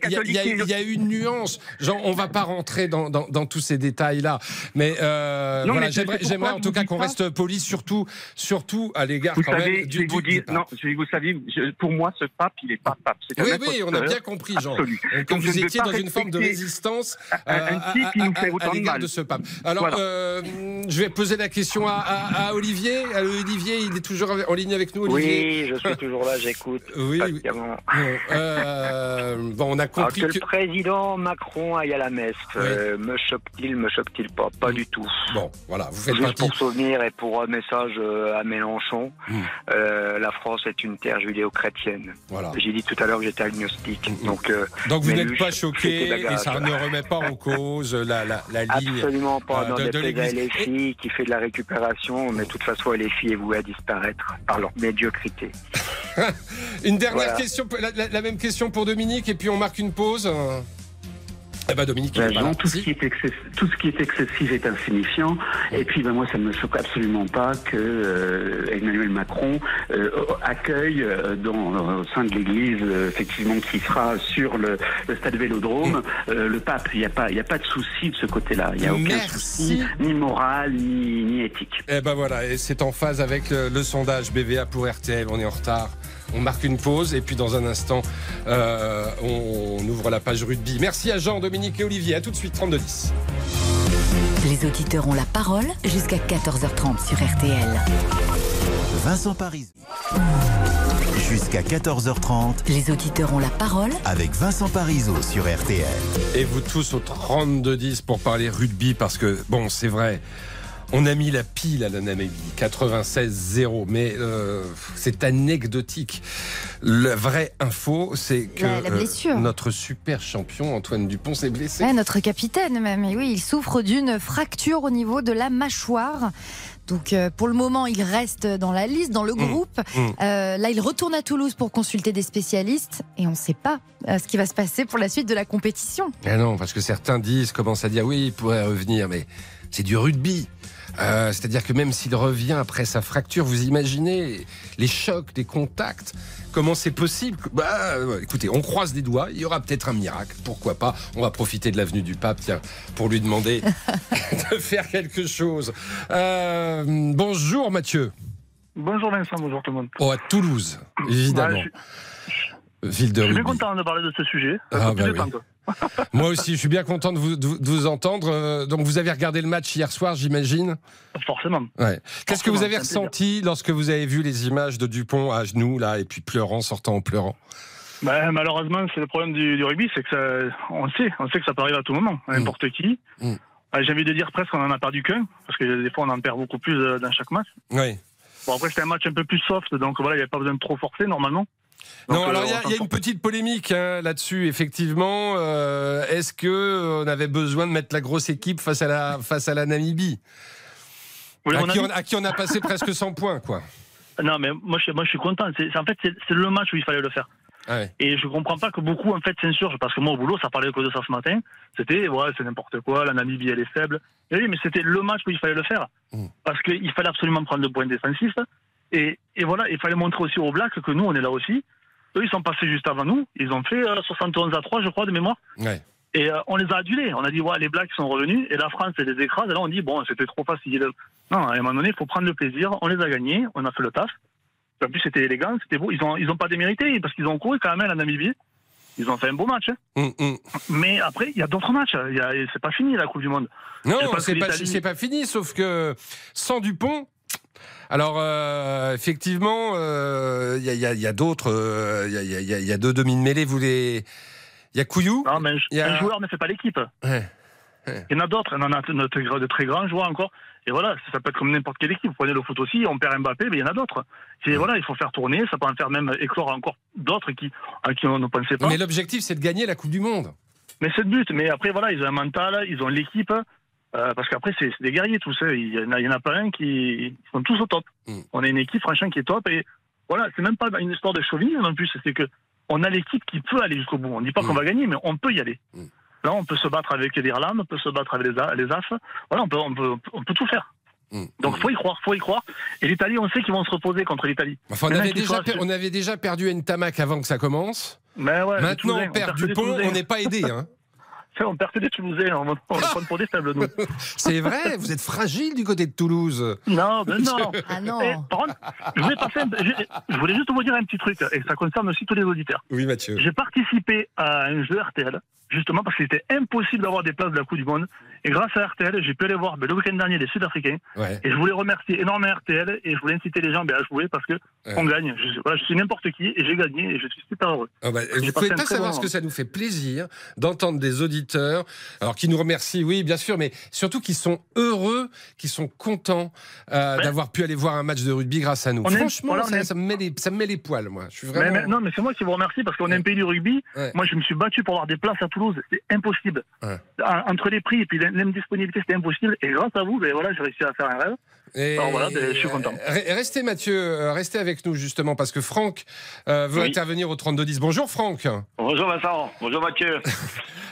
S3: il y a-
S12: catholiques
S3: il y a une nuance. Genre, on va pas rentrer dans, dans, dans tous ces détails-là. Mais, euh,
S12: Non,
S3: voilà,
S12: mais c'est
S3: j'aimerais, en
S12: je
S3: tout cas qu'on reste poli, surtout, surtout à l'égard quand
S12: savez,
S3: même
S12: je
S3: du,
S12: vais vous dire, non, je vais vous savez, je- pour moi, ce pape, il est pas pape. C'est
S3: Oui, oui, on a bien compris, Jean. Euh,
S12: je
S3: vous étiez
S12: pas
S3: dans une forme de résistance euh, à- l'égard de ce pape. Alors, je vais poser la question à, à- à Olivier. Olivier, il est toujours en ligne avec nous, Olivier
S4: Oui, je suis toujours là, j'écoute.
S3: Oui. Bon, euh, bon, on a
S4: Alors
S3: compris
S4: que
S3: que...
S4: le président Macron aille à la messe, euh, me choque-t-il, me choque-t-il pas? Pas du tout.
S3: Bon, voilà, vous faites
S4: Juste
S3: partie...
S4: pour souvenir et pour un message euh, à Mélenchon,
S3: Mm.
S4: euh, la France est une terre judéo-chrétienne.
S3: Voilà.
S4: J'ai dit tout à l'heure que j'étais agnostique. Donc, euh,
S3: Donc vous n'êtes pas choqué et ça ne remet pas en cause la, la, la ligne
S4: Absolument pas. Non,
S3: de, de l'Église.
S4: Qui fait de la récupération, mais de toute façon, LFI est vouée à disparaître par leur médiocrité.
S3: Une dernière
S4: Voilà.
S3: question, la, la- la même question pour Dominique et puis on marque une pause. Eh ben Dominique,
S13: Ben, non, tout, ce qui est excessif, tout ce qui est excessif est insignifiant. Et puis, ben, moi, ça ne me choque absolument pas que euh, Emmanuel Macron euh, accueille euh, dans, au sein de l'Église, euh, effectivement, qui sera sur le, le stade Vélodrome, euh, le pape. Il n'y a pas, a de souci de ce côté-là. Il n'y a aucun
S3: Merci.
S13: souci, ni moral, ni, ni éthique.
S3: Eh ben voilà, et c'est en phase avec le, le sondage BVA pour RTL. On est en retard. On marque une pause et puis dans un instant, euh, on, on ouvre la page rugby. Merci à Jean, Dominique et Olivier. À tout de suite, 32-10.
S2: Les auditeurs ont la parole jusqu'à 14h30 sur RTL.
S1: Vincent Paris. Jusqu'à 14h30
S2: Les auditeurs ont la parole
S1: avec Vincent Parisot sur RTL.
S3: Et vous tous au 32-10 pour parler rugby parce que, bon, c'est vrai. On a mis la pile à la Namibie, 96-0, mais euh, c'est anecdotique. La vraie info, c'est que
S7: La- la blessure.
S3: euh, notre super champion Antoine Dupont s'est blessé.
S7: Ouais, notre capitaine même, et oui, il souffre d'une fracture au niveau de la mâchoire. Donc euh, pour le moment, il reste dans la liste, dans le
S3: Mmh.
S7: groupe.
S3: Mmh.
S7: Euh, là, il retourne à Toulouse pour consulter des spécialistes et on ne sait pas euh, ce qui va se passer pour la suite de la compétition.
S3: Ah non, parce que certains disent, commencent à dire oui, il pourrait revenir, mais c'est du rugby. Euh, C'est-à-dire que même s'il revient après sa fracture, vous imaginez les chocs, les contacts, comment c'est possible Bah, euh, écoutez, on croise les doigts, il y aura peut-être un miracle, pourquoi pas On va profiter de l'avenue du Pape, tiens, pour lui demander de faire quelque chose. Euh, bonjour Mathieu.
S14: Bonjour Vincent, bonjour tout le monde.
S3: Oh, à Toulouse, évidemment.
S14: Ouais,
S3: Ville de
S14: Je suis bien content de parler de ce sujet.
S3: Ah, bah oui. Moi aussi, je suis bien content de vous, de vous- de vous entendre. Euh, Donc, vous avez regardé le match hier soir, j'imagine
S14: Forcément.
S3: Ouais. Qu'est-ce que vous avez ressenti lorsque vous avez vu les images de Dupont à genoux, là, et puis pleurant, sortant en pleurant
S14: Ben, malheureusement, c'est le problème du, du rugby, c'est que ça, on sait, on sait que ça peut arriver à tout moment, à n'importe qui.
S3: Mm.
S14: Euh, J'ai envie de dire presque qu'on en a perdu qu'un, parce que des fois on en perd beaucoup plus euh, dans chaque match.
S3: Oui.
S14: Bon après c'était un match un peu plus soft, donc voilà, il n'y avait pas besoin de trop forcer normalement. Donc,
S3: Non,
S14: euh,
S3: alors il y, a- y une petite polémique hein, là-dessus, effectivement. Euh, Est-ce que euh, on avait besoin de mettre la grosse équipe face à la, face à la Namibie?
S14: Oui,
S3: à, qui on, à qui on a passé presque 100 points, quoi.
S14: Non, mais moi je, moi, je suis content. C'est, en fait, c'est, le match où il fallait le faire.
S3: Ouais.
S14: Et je comprends pas que beaucoup, en fait, s'insurgent. Parce que moi, au boulot, ça parlait que de ça ce matin. C'était, ouais, c'est n'importe quoi, la Namibie, elle est faible. Et oui, mais c'était le match où il fallait le faire.
S3: Mm.
S14: Parce qu'il fallait absolument prendre le point défensif. Et, et voilà, il fallait montrer aussi aux Blacks que nous, on est là aussi. Eux, ils sont passés juste avant nous. Ils ont fait euh, 71 à 3, je crois, de mémoire.
S3: Ouais.
S14: Et euh, on les a adulés. On a dit, ouais, les Blacks sont revenus. Et la France, elle les écrase. Et là, on dit, bon, c'était trop facile. Non, à un moment donné, il faut prendre le plaisir. On les a gagnés. On a fait le taf. En plus, c'était élégant, c'était beau. Ils ont, ils ont pas démérité parce qu'ils ont couru quand même à la Namibie. Ils ont fait un beau match. hein.
S3: Hum, hum.
S14: Mais après, il y a d'autres matchs. C'est pas fini la Coupe du Monde.
S3: Non, c'est pas, pas fini, sauf que sans Dupont. Alors, euh, effectivement, euh, il y a, il y a- il y a d'autres. euh, Il y, a, il y a- il y il y deux demi de mêlée. Vous les. Il y a Couillou.
S14: Non, mais un,
S3: Il y a-
S14: un joueur ne fait pas l'équipe.
S3: Ouais.
S14: Il y en a d'autres. On en a de, très grands joueurs encore. Et voilà, ça peut être comme n'importe quelle équipe. Vous prenez le foot aussi, on perd Mbappé, mais il y en a d'autres. C'est- Voilà, il faut faire tourner. Ça peut en faire même éclore encore d'autres qui, à qui on ne pensait pas.
S3: Mais l'objectif, c'est de gagner la Coupe du Monde.
S14: Mais c'est le but. Mais après, voilà, ils ont un mental, ils ont l'équipe. Euh, parce qu'après, c'est des guerriers tous. hein. Il y en a, en pas un qui ils sont tous au top.
S3: Mm.
S14: On a une équipe, franchement, qui est top. Et voilà, c'est même pas une histoire de chauvinisme en plus. C'est que on a l'équipe qui peut aller jusqu'au bout. On ne dit pas qu'on va gagner, mais on peut y aller.
S3: Mm.
S14: Là, on peut se battre avec l'Irlande, on peut se battre avec les, les AF. Voilà, on peut, on peut, on peut tout faire.
S3: Mm.
S14: Donc, faut y croire, faut y croire. Et l'Italie, on sait qu'ils vont se reposer contre l'Italie.
S3: Enfin, on avait, déjà, per- on avait déjà perdu Ntamak avant que ça commence.
S14: Mais ouais, les
S3: Maintenant, on perd
S14: les
S3: Dupont, on n'est pas aidé. Hein.
S14: Ça, On perd que des Toulousains, on, on va prendre pour des faibles, nous.
S3: C'est vrai, vous êtes fragile du côté de Toulouse.
S14: Non, mais non.
S7: Ah non.
S14: Par contre, je voulais, passer un- je- je voulais juste vous dire un petit truc, et ça concerne aussi tous les auditeurs.
S3: Oui, Mathieu.
S14: J'ai participé à un jeu RTL, justement parce qu'il était impossible d'avoir des places de la Coupe du Monde. Et grâce à RTL, j'ai pu aller voir ben, le week-end dernier les Sud-Africains.
S3: Ouais.
S14: Et je voulais remercier énormément RTL et je voulais inciter les gens ben, à jouer parce que
S3: Ouais.
S14: on gagne. Je, voilà, je suis n'importe qui et j'ai gagné et je suis super heureux.
S3: Ah bah, vous
S14: passé
S3: pouvez pas savoir
S14: bon
S3: ce que ça nous fait plaisir d'entendre des auditeurs, alors qui nous remercient, oui, bien sûr, mais surtout qui sont heureux, qui sont contents euh,
S14: Ouais.
S3: d'avoir pu aller voir un match de rugby grâce à nous.
S14: On
S3: Franchement, ça, me met les, ça me met les poils, moi. Je suis vraiment.
S14: mais- non, mais c'est moi qui vous remercie parce qu'on est un pays du rugby. Moi, je me suis battu pour avoir des places à C'est impossible.
S3: Ouais.
S14: Entre les prix et puis l'indisponibilité, c'était impossible. Et grâce à vous, ben voilà, j'ai réussi à faire un rêve.
S3: Et-
S14: Alors voilà, ben, je suis content.
S3: Re- Restez, Mathieu, euh, restez avec nous justement parce que Franck euh, veut
S15: Oui.
S3: intervenir au 3210. Bonjour, Franck.
S15: Bonjour Vincent, bonjour Mathieu.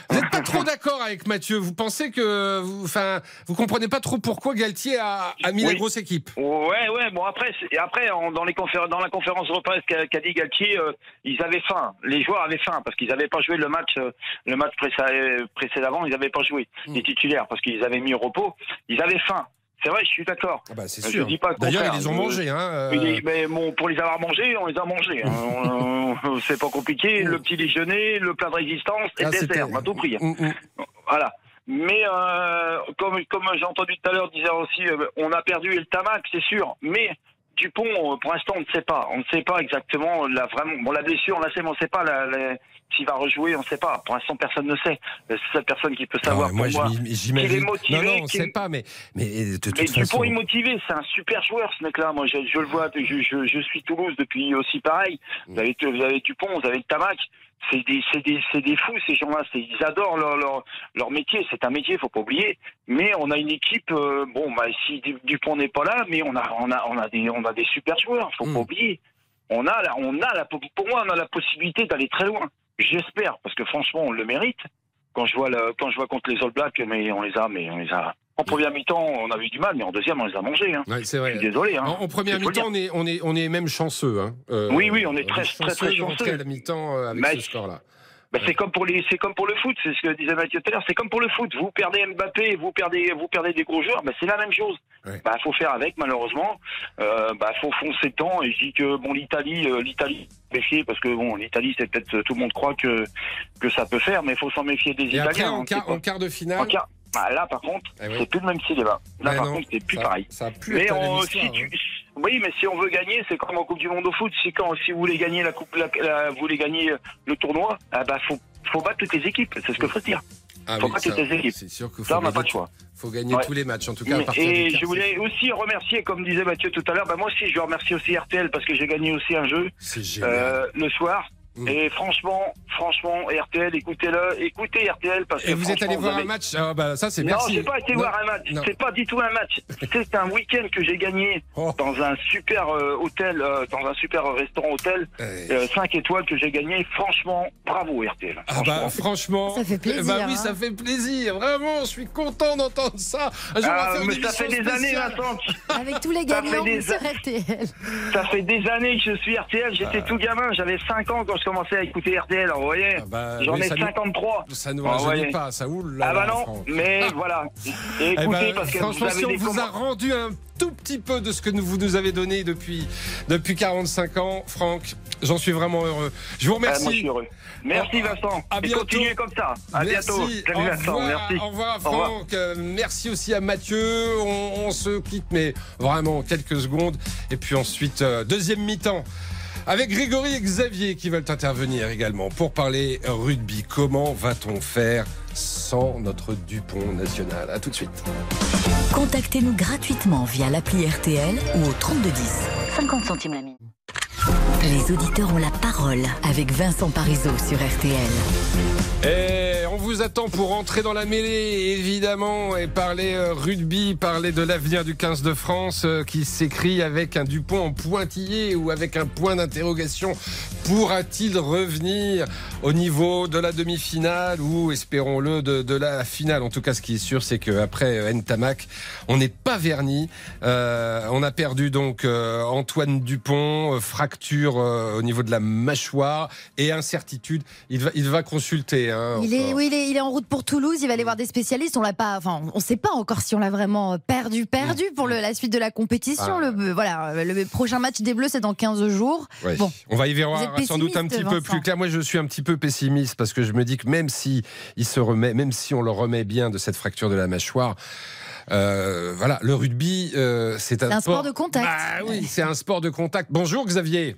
S3: Vous n'êtes pas trop d'accord avec Mathieu. Vous pensez que, vous, enfin, vous comprenez pas trop pourquoi Galtier a, a mis la
S15: Oui.
S3: grosse équipe?
S15: Ouais, ouais, bon après, et après dans, les conférences, dans la conférence de presse qu'a dit Galtier, euh, ils avaient faim. Les joueurs avaient faim parce qu'ils n'avaient pas joué le match, euh, le match précé- précédemment, ils n'avaient pas joué
S3: Hmm.
S15: les titulaires parce qu'ils avaient mis au repos. Ils avaient faim. C'est vrai, je suis d'accord.
S3: Ah bah, c'est sûr.
S15: dis pas le
S3: D'ailleurs, ils les ont mangés. Hein, euh,
S15: mais bon, pour les avoir mangés, on les a mangés. hein. C'est pas compliqué. Le petit déjeuner, le plat de résistance et
S3: Ah,
S15: le dessert, a tout hein.
S3: Mm, mm.
S15: Voilà. Mais euh, comme, comme j'ai entendu tout à l'heure, disait aussi, euh, on a perdu El Tamac, c'est sûr. Mais Dupont, euh, pour l'instant, on ne sait pas. On ne sait pas exactement la vraiment. Bon, la blessure, on la sait, mais on ne sait pas la, la- s'il va rejouer. On ne sait pas. Pour l'instant, personne ne sait. La seule personne qui peut savoir,
S3: Ah, moi,
S15: pour moi, qu'il est motivé,
S3: Non, non, on ne sait pas, mais, mais de toute
S15: mais
S3: façon.
S15: Dupont est motivé, c'est un super joueur ce mec-là. Moi, je, je le vois, je, je, je suis Toulouse depuis aussi pareil.
S3: Mm.
S15: Vous avez, vous avez Dupont, vous avez le Tamac. C'est des, c'est des, c'est des fous ces gens-là. C'est- Ils adorent leur, leur, leur métier. C'est un métier, faut pas oublier. Mais on a une équipe. euh, bon, bah si Du- Dupont n'est pas là, mais on a, on a, on a des, on a des super joueurs. Faut
S3: Mm.
S15: pas oublier. On a, on a la, pour moi, on a la possibilité d'aller très loin. J'espère, parce que franchement, on le mérite. Quand je vois, le, quand je vois contre les All Blacks, mais on les a, mais on les a. En première mi-temps, on a eu du mal, mais en deuxième, on les a mangés. Hein.
S3: Ouais, c'est vrai.
S15: Je suis désolé. Hein.
S3: En, en première mi-temps, on est, on, est, on est même chanceux. Hein. Euh,
S15: Oui, oui, on est très, très, très
S3: de
S15: chanceux.
S3: à la mi-temps euh, avec
S15: Mais-
S3: ce score-là.
S15: Bah, c'est comme pour les, c'est comme pour le foot, c'est ce que disait Mathieu tout à l'heure. C'est comme pour le foot. Vous perdez Mbappé, vous perdez, vous perdez des gros joueurs. Bah, c'est la même chose. Bah faut faire avec malheureusement. Euh, bah faut foncer dedans et je dis que bon l'Italie, euh, l'Italie méfier parce que bon l'Italie c'est peut-être tout le monde croit que que ça peut faire, mais il faut s'en méfier des
S3: Et
S15: Italiens.
S3: après, en
S15: hein,
S3: quart, en quart de finale.
S15: en quart- bah, là, par contre,
S3: Eh oui.
S15: c'est plus le même cinéma. Là,
S3: Ouais,
S15: par
S3: non,
S15: contre, c'est plus
S3: ça-
S15: pareil.
S3: ça plus
S15: mais on- si tu, oui, mais si on veut gagner, c'est comme en Coupe du Monde au foot. Si quand, si vous voulez gagner la coupe, la, la- vous voulez gagner le tournoi, ah bah faut, faut battre toutes les équipes. C'est ce que faut dire.
S3: Ah
S15: faut
S3: oui,
S15: battre
S3: ça,
S15: toutes les équipes.
S3: C'est sûr qu'il faut
S15: Ça, on n'a pas de choix.
S3: faut gagner
S15: Ouais.
S3: tous les matchs, en tout cas à partir
S15: Et
S3: du
S15: je voulais aussi remercier, comme disait Mathieu tout à l'heure, bah moi aussi je remercie aussi RTL parce que j'ai gagné aussi un jeu euh, le soir.
S3: Mm.
S15: Et franchement, franchement, RTL, écoutez-le, écoutez RTL parce que
S3: Et vous êtes allé
S15: franchement,
S3: voir un match ah, bah, Ça, c'est
S15: non,
S3: merci.
S15: j'ai pas été
S3: Non,
S15: voir un match.
S3: non.
S15: C'est pas du tout un match. C'est un week-end que j'ai gagné
S3: Oh.
S15: dans un super euh, hôtel, euh, dans un super restaurant hôtel, 5 étoiles que j'ai gagné. Franchement, bravo RTL.
S3: Ah bah franchement,
S15: Ça fait plaisir,
S3: Bah oui,
S15: hein.
S3: ça fait plaisir. Vraiment, je suis content d'entendre ça.
S15: Ah,
S3: faire
S15: mais ça fait des années. Vincent.
S7: Avec tous les gagnants
S15: des
S7: sur RTL.
S15: Ça fait des années que je suis RTL. J'étais
S3: Ah.
S15: tout gamin. J'avais 5 ans quand je commençais à écouter RTL. Vous voyez, j'en
S3: oui,
S15: ai
S3: ça nous-
S15: 53.
S3: Ça nous
S15: Ah,
S3: rajeunit
S15: voyez.
S3: pas, ça oule. là,
S15: Ah bah non, mais
S3: Ah.
S15: voilà.
S3: Eh
S15: Écoutez,
S3: ben,
S15: parce que
S3: franchement,
S15: vous avez
S3: si on
S15: des
S3: vous a rendu un tout petit peu de ce que nous- vous nous avez donné depuis, depuis 45 ans, Franck, j'en suis vraiment heureux. Je vous remercie.
S15: Ah, moi, je suis heureux. Merci, Vincent.
S3: À
S15: Et
S3: bientôt.
S15: continuez comme ça. À
S3: merci.
S15: bientôt. Salut,
S3: Au
S15: Vincent. Merci.
S3: Au revoir,
S15: Au revoir.
S3: Franck. Euh, merci aussi à Mathieu. On, on se quitte, mais vraiment quelques secondes. Et puis ensuite, euh, deuxième mi-temps. Avec Grégory et Xavier qui veulent intervenir également pour parler rugby. Comment va-t-on faire sans notre Dupont national? À tout de suite.
S2: Contactez-nous gratuitement via l'appli RTL ou au 3210. 50 centimes la minute. Les auditeurs ont la parole avec Vincent Parisot sur RTL.
S3: Et on vous attend pour entrer dans la mêlée, évidemment, et parler euh, rugby, parler de l'avenir du 15 de France euh, qui s'écrit avec un Dupont en pointillé ou avec un point d'interrogation. Pourra-t-il revenir au niveau de la demi-finale ou, espérons-le, de, la finale? En tout cas, ce qui est sûr, c'est qu'après Ntamak, on n'est pas verni. Euh, on a perdu donc euh, Antoine Dupont, euh, fracture euh, au niveau de la mâchoire et incertitude. Il va, il va consulter. hein,
S7: Il est, oui, il est, il est en route pour Toulouse. Il va aller voir des spécialistes. On l'a pas, enfin, on sait pas encore si on l'a vraiment perdu, perdu pour le- la suite de la compétition.
S3: Ah.
S7: Le, voilà, le prochain match des Bleus, c'est dans 15 jours. Bon.
S3: On va y voir sans doute un petit peu plus clair. Moi, je suis un petit peu pessimiste parce que je me dis que même si il se remet, même si on le remet bien de cette fracture de la mâchoire. Euh, voilà, le rugby, euh,
S7: c'est un, sport de contact.
S3: Bah oui, c'est un sport de contact. Bonjour Xavier.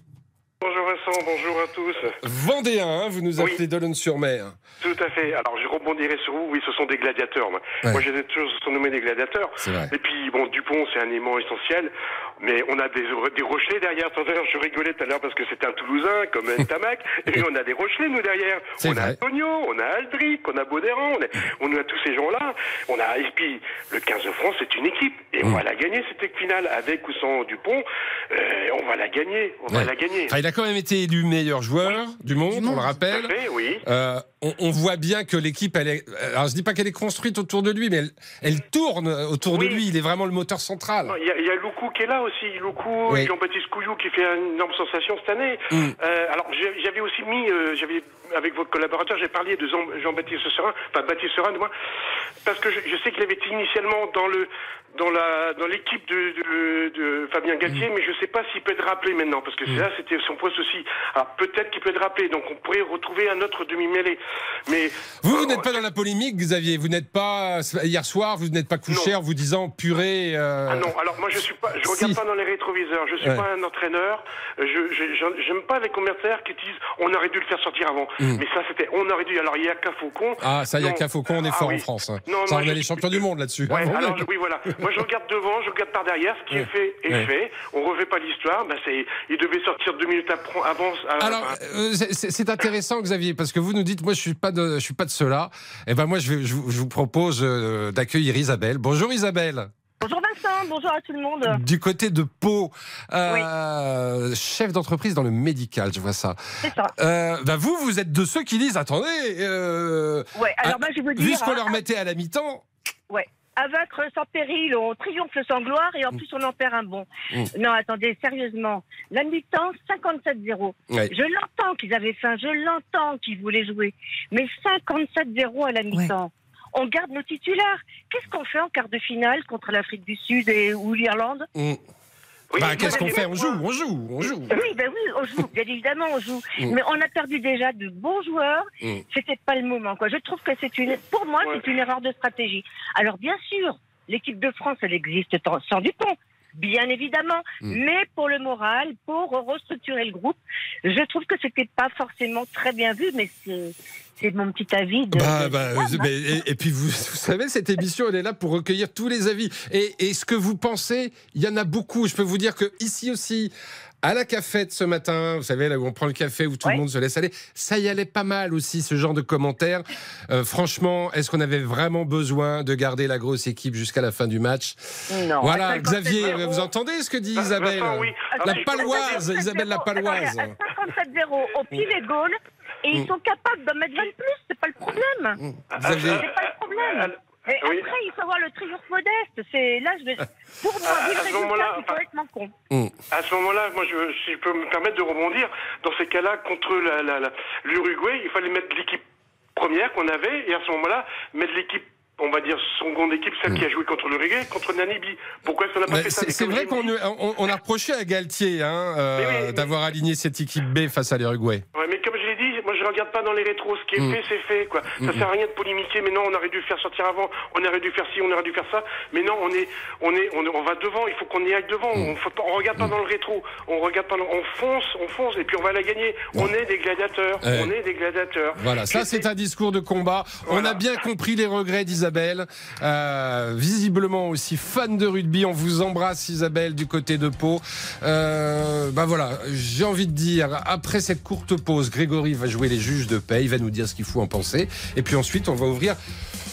S16: Bonjour Vincent, bonjour à tous.
S3: Vendéen, hein, vous nous appelez d'Olonne-sur-Mer.
S16: Tout à fait. Alors je rebondirai sur vous. Oui, ce sont des gladiateurs. Moi,
S3: Ouais.
S16: moi j'ai toujours surnommé des gladiateurs. Et puis bon, Dupont, c'est un aimant essentiel. Mais on a des, des Rochelais derrière. Tout à l'heure, je rigolais tout à l'heure parce que c'était un Toulousain comme Ntamak. et puis on a des Rochelais nous derrière.
S3: C'est
S16: On a. Antonio, on a Aldric, on a Baudéran, on a, on a tous ces gens-là. On a et puis le 15 de France, c'est une équipe et
S3: Mm.
S16: on va la gagner cette finale avec ou sans Dupont. euh, on va la gagner. On va la gagner.
S3: Enfin, il a quand même été élu meilleur joueur du monde, on le rappelle.
S16: Fait, oui.
S3: Euh, on, on voit bien que l'équipe, elle est. Alors, je dis pas qu'elle est construite autour de lui, mais elle, elle tourne autour de lui. Il est vraiment le moteur central.
S16: Il y, a, il y a Loukou qui est là aussi. Loukou,
S3: Oui.
S16: Jean-Baptiste Couillou qui fait une énorme sensation cette année.
S3: Mm.
S16: Euh, alors j'avais aussi mis, euh, j'avais avec votre collaborateur, j'ai parlé de Jean- Jean-Baptiste Serin, enfin Baptiste Serin, moi, parce que je, je sais qu'il avait été initialement dans le dans la dans l'équipe de, de, de Fabien Galtier,
S3: Mm.
S16: mais je sais pas s'il peut être rappelé maintenant, parce que là c'était son poste aussi. Alors peut-être qu'il peut être rappelé, donc on pourrait retrouver un autre demi-mêlée. Mais
S3: Vous, vous n'êtes pas dans la polémique, Xavier. Vous n'êtes pas hier soir, vous n'êtes pas couché en vous disant purée. euh,
S16: Ah non, alors moi je suis pas, je regarde
S3: Si.
S16: pas dans les rétroviseurs, je suis
S3: Ouais.
S16: pas un entraîneur, je j'aime pas les commentaires qui disent on aurait dû le faire sortir avant.
S3: Mm.
S16: Mais ça c'était on aurait dû. Alors il y a qu'à Faucon.
S3: Ah, ça y a qu'à Faucon, on est
S16: Ah
S3: fort
S16: oui.
S3: en France. hein.
S16: Non,
S3: ça,
S16: moi,
S3: on
S16: je
S3: est les champions du monde là-dessus.
S16: Ouais, alors oui voilà. Moi je regarde devant, je regarde par derrière, ce qui
S3: Ouais.
S16: est fait est
S3: Ouais.
S16: fait. On refait pas l'histoire. Ben c'est, il devait sortir deux minutes après, avant. à-
S3: Alors, euh, c'est- intéressant, Xavier, parce que vous nous dites, moi, je suis pas de, je suis pas de ceux-là. Et ben moi, je, vais, je, vous- je vous propose euh, d'accueillir Isabelle. Bonjour Isabelle.
S17: Bonjour Vincent, bonjour à tout le monde.
S3: Du côté de Pau, euh, chef d'entreprise dans le médical, je vois ça.
S17: C'est ça.
S3: Euh, bah vous, vous êtes de ceux qui disent, attendez, euh,
S17: Ouais, alors moi, je vais vous
S3: vu
S17: dire,
S3: ce qu'on
S17: hein,
S3: leur mettait à la mi-temps,
S17: Ouais. À vaincre sans péril, on triomphe sans gloire et en plus on en perd un bon.
S3: Mm.
S17: Non, attendez, sérieusement. La mi-temps, 57-0.
S3: Ouais.
S17: Je l'entends qu'ils avaient faim, je l'entends qu'ils voulaient jouer. Mais 57-0 à la mi-temps. on garde nos titulaires. Qu'est-ce qu'on fait en quart de finale contre l'Afrique du Sud et, ou l'Irlande?
S3: Mm. bah, qu'est-ce qu'on fait? On joue, on joue, on joue.
S17: Oui, ben oui, on joue. Bien évidemment, on joue.
S3: Mm.
S17: Mais on a perdu déjà de bons joueurs.
S3: Mm.
S17: C'était pas le moment. Quoi. Je trouve que c'est une, pour moi, c'est une erreur de stratégie. Alors bien sûr, l'équipe de France, elle existe sans- sans Dupont. Bien évidemment,
S3: Mm.
S17: mais pour le moral, pour restructurer le groupe, je trouve que c'était pas forcément très bien vu, mais c'est c'est mon petit avis. De,
S3: Bah,
S17: de-
S3: bah,
S17: de-
S3: euh, mais- et, et puis vous, vous savez, cette émission, elle est là pour recueillir tous les avis. Et, et ce que vous pensez, il y en a beaucoup. Je peux vous dire que ici aussi, à la cafette ce matin, vous savez, là où on prend le café, où tout le monde se laisse aller, ça y allait pas mal aussi, ce genre de commentaires. Euh, franchement, est-ce qu'on avait vraiment besoin de garder la grosse équipe jusqu'à la fin du match
S17: Non.
S3: Voilà,
S17: À 57
S3: Xavier, vous entendez ce que dit
S17: Vincent,
S3: Isabelle
S17: oui.
S3: La paloise,
S17: 57
S3: Isabelle la paloise.
S17: Attendez, à 57-0 au pied des Gaules, et ils
S3: Mm.
S17: sont capables d'en mettre 20 de plus, c'est pas le problème.
S3: Xavier.
S17: C'est pas le problème. Et
S16: Oui.
S17: après, il faut avoir le triomphe modeste. C'est là, je vais... pour moi,
S16: À-
S17: le
S16: ce moment-là,
S17: c'est complètement con.
S16: À ce moment-là, moi, je, si je peux me permettre de rebondir, dans ces cas-là, contre la- la- la- l'Uruguay, il fallait mettre l'équipe première qu'on avait, et à ce moment-là, mettre l'équipe, on va dire, seconde équipe, celle qui a joué contre l'Uruguay, contre Namibie. Pourquoi est-ce qu'on n'a pas
S3: Mais
S16: fait ça
S3: C'est vrai qu'on
S16: dit-
S3: on, on a reproché à Galtier hein, euh, d'avoir aligné cette équipe B face à l'Uruguay.
S16: Ouais, mais comme je regarde pas dans les rétros. Ce qui est
S3: Mm.
S16: fait, c'est fait, quoi. Ça
S3: Mm.
S16: sert à rien de polémiquer, mais non, on aurait dû le faire sortir avant, on aurait dû faire ci, on aurait dû faire ça. Mais non, on est, on est, on, est- on va devant, il faut qu'on y aille devant. On, faut pas- on regarde pas dans le rétro, on regarde pas, dans- on fonce, on fonce, et puis on va la gagner. On est des gladiateurs, on est des gladiateurs.
S3: Voilà, ça c'est un discours de combat. On a bien compris les regrets d'Isabelle. Euh, visiblement aussi fan de rugby. On vous embrasse Isabelle du côté de Pau. Euh, bah voilà, j'ai envie de dire, après cette courte pause, Grégory va jouer les juges de paix. Il va nous dire ce qu'il faut en penser. Et puis ensuite, on va ouvrir.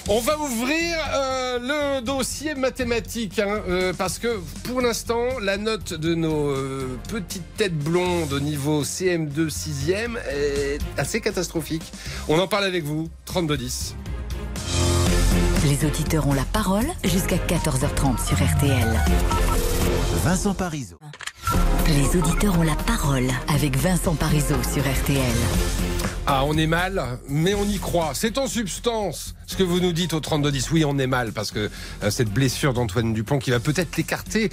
S3: On va ouvrir euh, le dossier mathématique hein, euh, parce que pour l'instant la note de nos euh, petites têtes blondes au niveau CM2 6e est assez catastrophique. On en parle avec vous 3210.
S2: Les auditeurs ont la parole jusqu'à 14h30 sur RTL.
S1: Vincent Parisot.
S2: Les auditeurs ont la parole avec Vincent Parisot sur RTL.
S3: Ah, on est mal, mais on y croit. C'est en substance ce que vous nous dites au 32-10. Oui, on est mal parce que euh, cette blessure d'Antoine Dupont qui va peut-être l'écarter,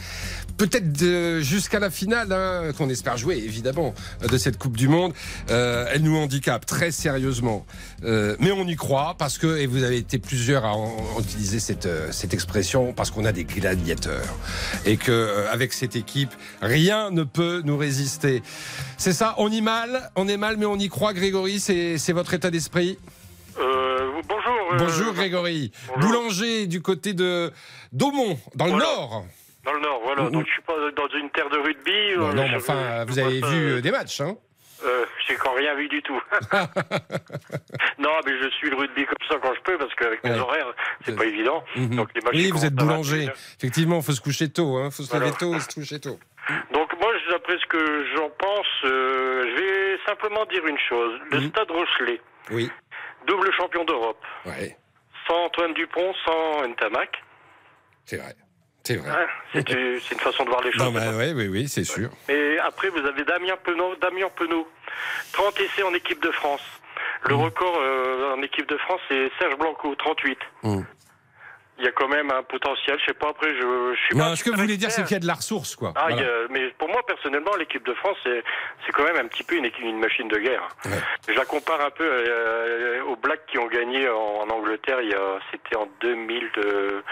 S3: peut-être jusqu'à la finale, hein, qu'on espère jouer évidemment, euh, de cette Coupe du Monde, euh, elle nous handicape très sérieusement. Euh, mais on y croit parce que, et vous avez été plusieurs à en- en utiliser cette, euh, cette expression, parce qu'on a des gladiateurs. Et que euh, avec cette équipe, rien ne peut nous résister. C'est ça, on y mal, on est mal, mais on y croit, Grégory, c'est c'est votre état d'esprit?
S16: Euh, bonjour.
S3: Bonjour Grégory. Boulanger du côté de Daumont, dans le. Nord.
S18: Dans le Nord, voilà.
S3: Mhm.
S18: Donc je suis pas dans une terre de rugby.
S3: Non,
S18: euh,
S3: non, mais enfin, vous avez vu euh, des matchs, hein
S18: euh, J'ai encore rien vu du tout. non, mais je suis le rugby comme ça quand je peux parce qu'avec mes
S3: Ouais.
S18: horaires, c'est pas évident.
S3: Mhm.
S18: Donc les matchs,
S3: Oui, vous êtes boulanger.
S18: 21.
S3: Effectivement, il faut se coucher tôt, hein. faut se
S18: Voilà.
S3: lever tôt et se coucher tôt.
S18: Donc moi, d'après ce que j'en pense, euh, je vais simplement dire une chose. Le. Stade Rochelet,
S3: Oui.
S18: double champion d'Europe,
S3: Ouais,
S18: sans Antoine Dupont, sans Ntamak.
S3: c'est vrai. C'est vrai.
S18: Hein, c'est une façon de voir les choses.
S3: Ouais, oui, oui, c'est sûr.
S18: Et après, vous avez Damien Penaud, Damien Penaud 30 essais en équipe de France. Le
S3: Mmh.
S18: record euh, en équipe de France, c'est Serge Blanco, 38.
S3: Mm.
S18: Il y a quand même un potentiel. Je sais pas, après, je, je suis
S3: Non,
S18: pas
S3: ce que vous voulez dire, c'est qu'il y a de la ressource, quoi.
S18: Ah, il y
S3: Voilà.
S18: a- mais pour moi, personnellement, l'équipe de France, c'est c'est quand même un petit peu une, équipe- une machine de guerre. Je la compare un peu euh, aux Blacks qui ont gagné en, en Angleterre, il y a- c'était en 2000, de-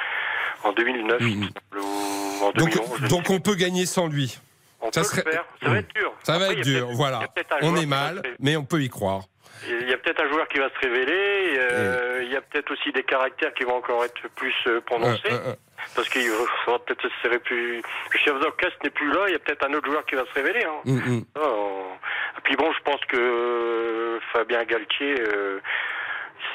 S18: en 2009, il me semble, ou en
S3: Mmh. Donc,
S18: 2011. je
S3: donc on peut gagner sans lui.
S18: On
S3: ça
S18: peut
S3: serait...
S18: le faire. Ça va être dur.
S3: Ça va être dur, voilà. On est mal, mais on peut y croire.
S18: Il y a peut-être un joueur qui va se révéler, euh, il y a peut-être aussi des caractères qui vont encore être plus euh, prononcés,
S3: Euh,
S18: parce qu'il faudra peut-être se serrer plus... Le chef d'orchestre n'est plus là, il y a peut-être un autre joueur qui va se révéler. Hein.
S3: Mm, mm.
S18: Et puis bon, je pense que Fabien Galtier,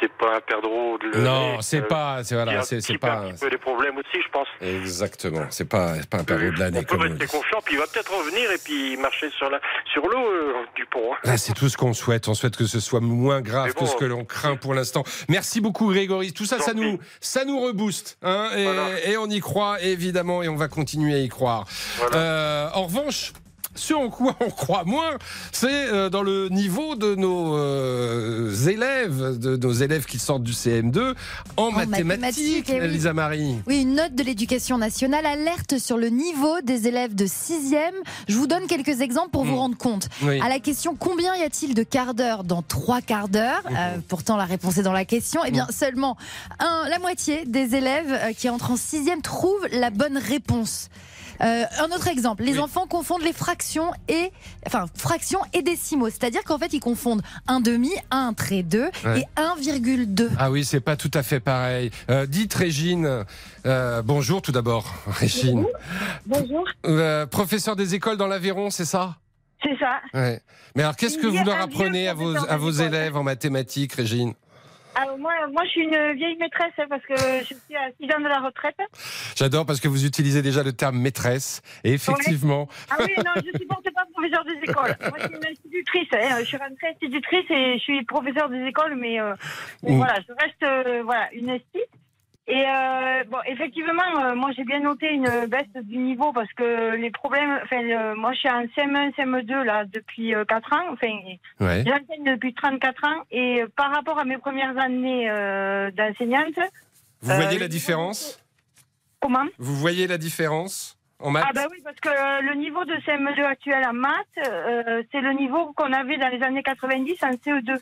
S18: c'est pas un perdreau de
S3: Non, c'est pas, c'est voilà, c'est pas.
S18: un petit peu des problèmes aussi, je pense.
S3: Exactement, c'est pas, un perdreau de l'année
S18: On peut rester confiant, puis il va peut-être revenir et puis marcher sur la sur l'eau euh, du pont. hein.
S3: Là, c'est tout ce qu'on souhaite. On souhaite que ce soit moins grave
S18: bon,
S3: que ce que l'on craint pour l'instant. Merci beaucoup, Grégory. Tout ça, ça nous, ça nous rebooste. Hein, et, et on y croit, évidemment, et on va continuer à y croire. Euh, en revanche, ce en quoi on croit moins, c'est euh, dans le niveau de nos euh, élèves, de nos élèves qui sortent du CM2 en, mathématiques,
S7: mathématiques, eh oui.
S3: Elisa Marie.
S7: Oui, une note de l'éducation nationale alerte sur le niveau des élèves de 6e. Je vous donne quelques exemples pour vous rendre compte.
S19: Oui.
S7: À la question combien y a-t-il de quarts d'heure dans trois quarts d'heure Euh, Pourtant, la réponse est dans la question. Eh bien, seulement un- la moitié des élèves qui entrent en 6e trouvent la bonne réponse. Euh, un autre exemple, les enfants confondent les fractions et enfin fractions et décimaux, c'est-à-dire qu'en fait ils confondent un demi, un trait 2
S3: Ouais.
S7: et 1,2.
S3: Ah oui, c'est pas tout à fait pareil. Euh, dites Régine, euh, bonjour tout d'abord, Régine.
S17: Bonjour.
S3: Euh, professeur des écoles dans l'Aveyron, c'est ça?
S17: C'est ça.
S3: Ouais. Mais alors, qu'est-ce que vous leur apprenez à vos, à élèves en mathématiques, Régine?
S17: Alors moi, moi, je suis une vieille maîtresse hein, parce que je suis à 6 ans de la retraite.
S3: J'adore parce que vous utilisez déjà le terme maîtresse. Et effectivement.
S17: Ah oui, non, je supporte pas professeur des écoles. Moi, je suis une institutrice. hein. Je suis rentrée institutrice et je suis professeur des écoles, mais, euh,
S3: Mm.
S17: voilà, je reste euh, voilà, une esti. Et euh, bon, effectivement, euh, moi j'ai bien noté une baisse du niveau parce que les problèmes. Enfin, le- moi je suis en CM1, CM2 là depuis 4 ans. Enfin,
S3: Ouais.
S17: j'enseigne depuis 34 ans et euh, par rapport à mes premières années euh, d'enseignante.
S3: Vous
S17: euh,
S3: voyez la différence?
S17: Comment?
S3: Vous voyez la différence en maths?
S17: Ah bah oui, parce que euh, le niveau de CM2 actuel en maths, euh, c'est le niveau qu'on avait dans les années 90 en CE2.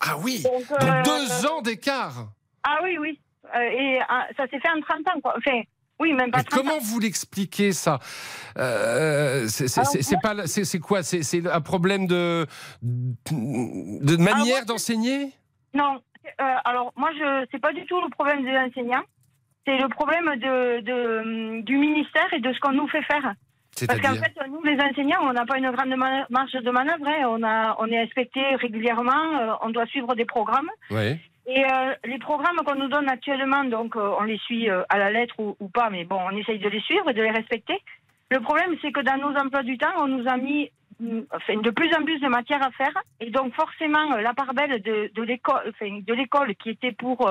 S3: Ah oui
S17: Donc,
S3: Donc
S17: euh,
S3: deux ans d'écart
S17: Ah oui, oui. Euh, et ah, ça s'est fait en 30 ans, quoi. Enfin, oui, même pas
S3: Mais
S17: 30
S3: comment vous l'expliquez ça? Euh, C'est pas c'est quoi? C'est un problème de de manière d'enseigner?
S17: Non, euh, alors moi, je c'est pas du tout le problème des enseignants. C'est le problème de, de- du ministère et de ce qu'on nous fait faire. Parce qu'en fait, nous, les enseignants, on n'a pas une grande ma- marge de manœuvre. hein. On, a, on est inspecté régulièrement, euh, on doit suivre des programmes.
S3: Oui.
S17: Et euh, les programmes qu'on nous donne actuellement, donc euh, on les suit euh, à la lettre ou, ou pas, mais bon, on essaye de les suivre et de les respecter. Le problème, c'est que dans nos emplois du temps, on nous a mis mm, enfin, de plus en plus de matière à faire. Et donc, forcément, la part belle de, de l'école, enfin, de l'école qui était pour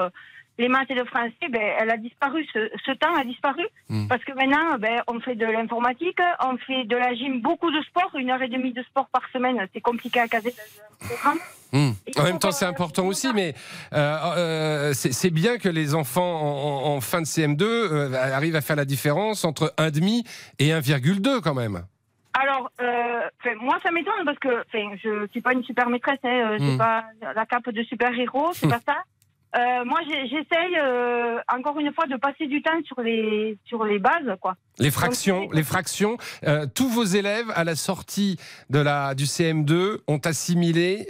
S17: les maths et le français, ben, elle a disparu. Ce, ce temps a disparu. Parce que maintenant, ben, on fait de l'informatique, on fait de la gym, beaucoup de sport, une heure et demie de sport par semaine. C'est compliqué à caser dans un programme.
S3: Hmm. En même temps, c'est important aussi, mais euh, euh, c'est bien que les enfants en, fin de CM2 euh, arrivent à faire la différence entre 1,5 et 1,2 quand même.
S17: Alors, moi, ça m'étonne parce que je suis pas une super maîtresse, hein, euh, j'ai
S3: Mm.
S17: pas la cape de super-héros, c'est pas ça. Euh, moi, j'essaye euh, encore une fois de passer du temps sur les sur les bases, quoi.
S3: Les fractions, les fractions. euh, tous vos élèves à la sortie de la du CM2 ont assimilé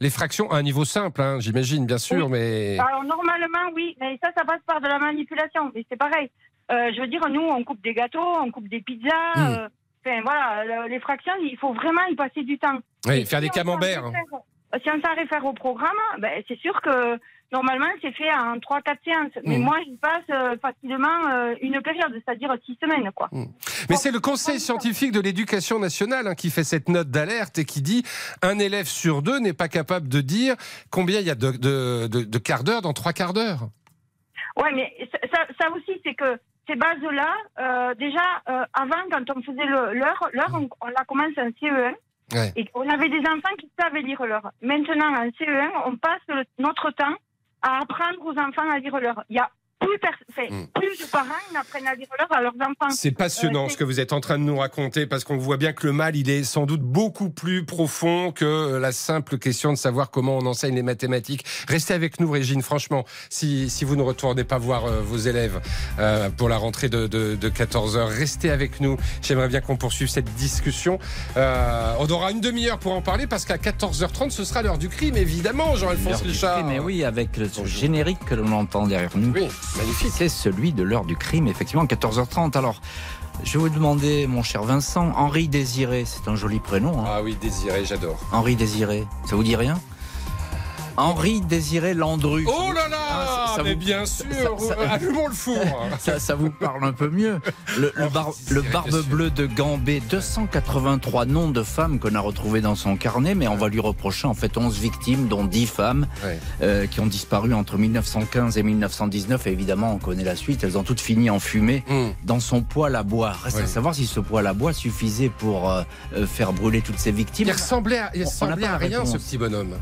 S3: les fractions à un niveau simple, hein, j'imagine, bien sûr, mais
S17: Alors normalement, oui, mais ça, ça passe par de la manipulation. Mais c'est pareil. Je veux dire, nous, on coupe des gâteaux, on coupe des pizzas.
S3: Mm.
S17: euh, Enfin, voilà, le- les fractions, il faut vraiment y passer du temps.
S3: oui,
S17: Et
S3: faire
S17: si
S3: des camemberts.
S17: réfère- Si on s'en réfère au programme, ben, c'est sûr que normalement, c'est fait en 3-4 séances. Mais
S3: Mm.
S17: moi, j'y passe euh, facilement euh, une période, c'est-à-dire 6 semaines. Quoi.
S3: Mais c'est le Conseil scientifique de l'éducation nationale hein, qui fait cette note d'alerte et qui dit un élève sur deux n'est pas capable de dire combien il y a de, de, de- de quarts d'heure dans trois quarts d'heure.
S17: Ouais, mais ça, ça- ça aussi, c'est que ces bases-là, euh, déjà, avant, quand on faisait l'heure, l'heure, on, on la commence en CE1.
S3: Ouais.
S17: Et on avait des enfants qui savaient lire l'heure. Maintenant, en CE1, on passe le- notre temps à apprendre aux enfants à lire a plus, enfin, plus de parents n'apprennent à l'heure à leurs enfants.
S3: Hmm. C'est passionnant
S17: Euh,
S3: ce que vous êtes en train de nous raconter parce qu'on voit bien que le mal, il est sans doute beaucoup plus profond que euh, la simple question de savoir comment on enseigne les mathématiques. Restez avec nous, Régine, franchement, si, si vous ne retournez pas voir euh, vos élèves euh, pour la rentrée de, de, de 14h, restez avec nous. J'aimerais bien qu'on poursuive cette discussion. Euh, on aura une demi-heure pour en parler parce qu'à 14h30, ce sera l'heure du crime, évidemment, Jean-Alphonse Richard.
S20: crime, Mais oui, avec le générique que l'on entend derrière nous.
S3: Magnifique.
S20: C'est celui de l'heure du crime, effectivement, 14h30. Alors, je vais vous demander, mon cher Vincent, Henri Désiré, c'est un joli prénom. hein.
S3: Ah oui, Désiré, j'adore.
S20: Henri Désiré, ça vous dit rien? Henri Désiré Landru.
S3: Oh là là
S20: Ah,
S3: Ah,
S20: ça
S3: mais
S20: vous-
S3: bien sûr,
S20: ça- ça-
S3: allumons le four.
S20: ça, ça vous parle un peu mieux. Le, le bar- le barbe bleue de Gambé, 283 noms de femmes qu'on a retrouvés dans son carnet, mais on va lui reprocher en fait 11 victimes, dont 10 femmes euh, qui ont disparu entre 1915 et 1919. Et évidemment, on connaît la suite. Elles ont toutes fini en fumée dans son poêle à bois. Reste à savoir si ce poêle à bois suffisait pour euh, euh, faire brûler toutes ces victimes.
S3: Il ressemblait à, il
S20: On- on
S3: rien, ce petit bonhomme.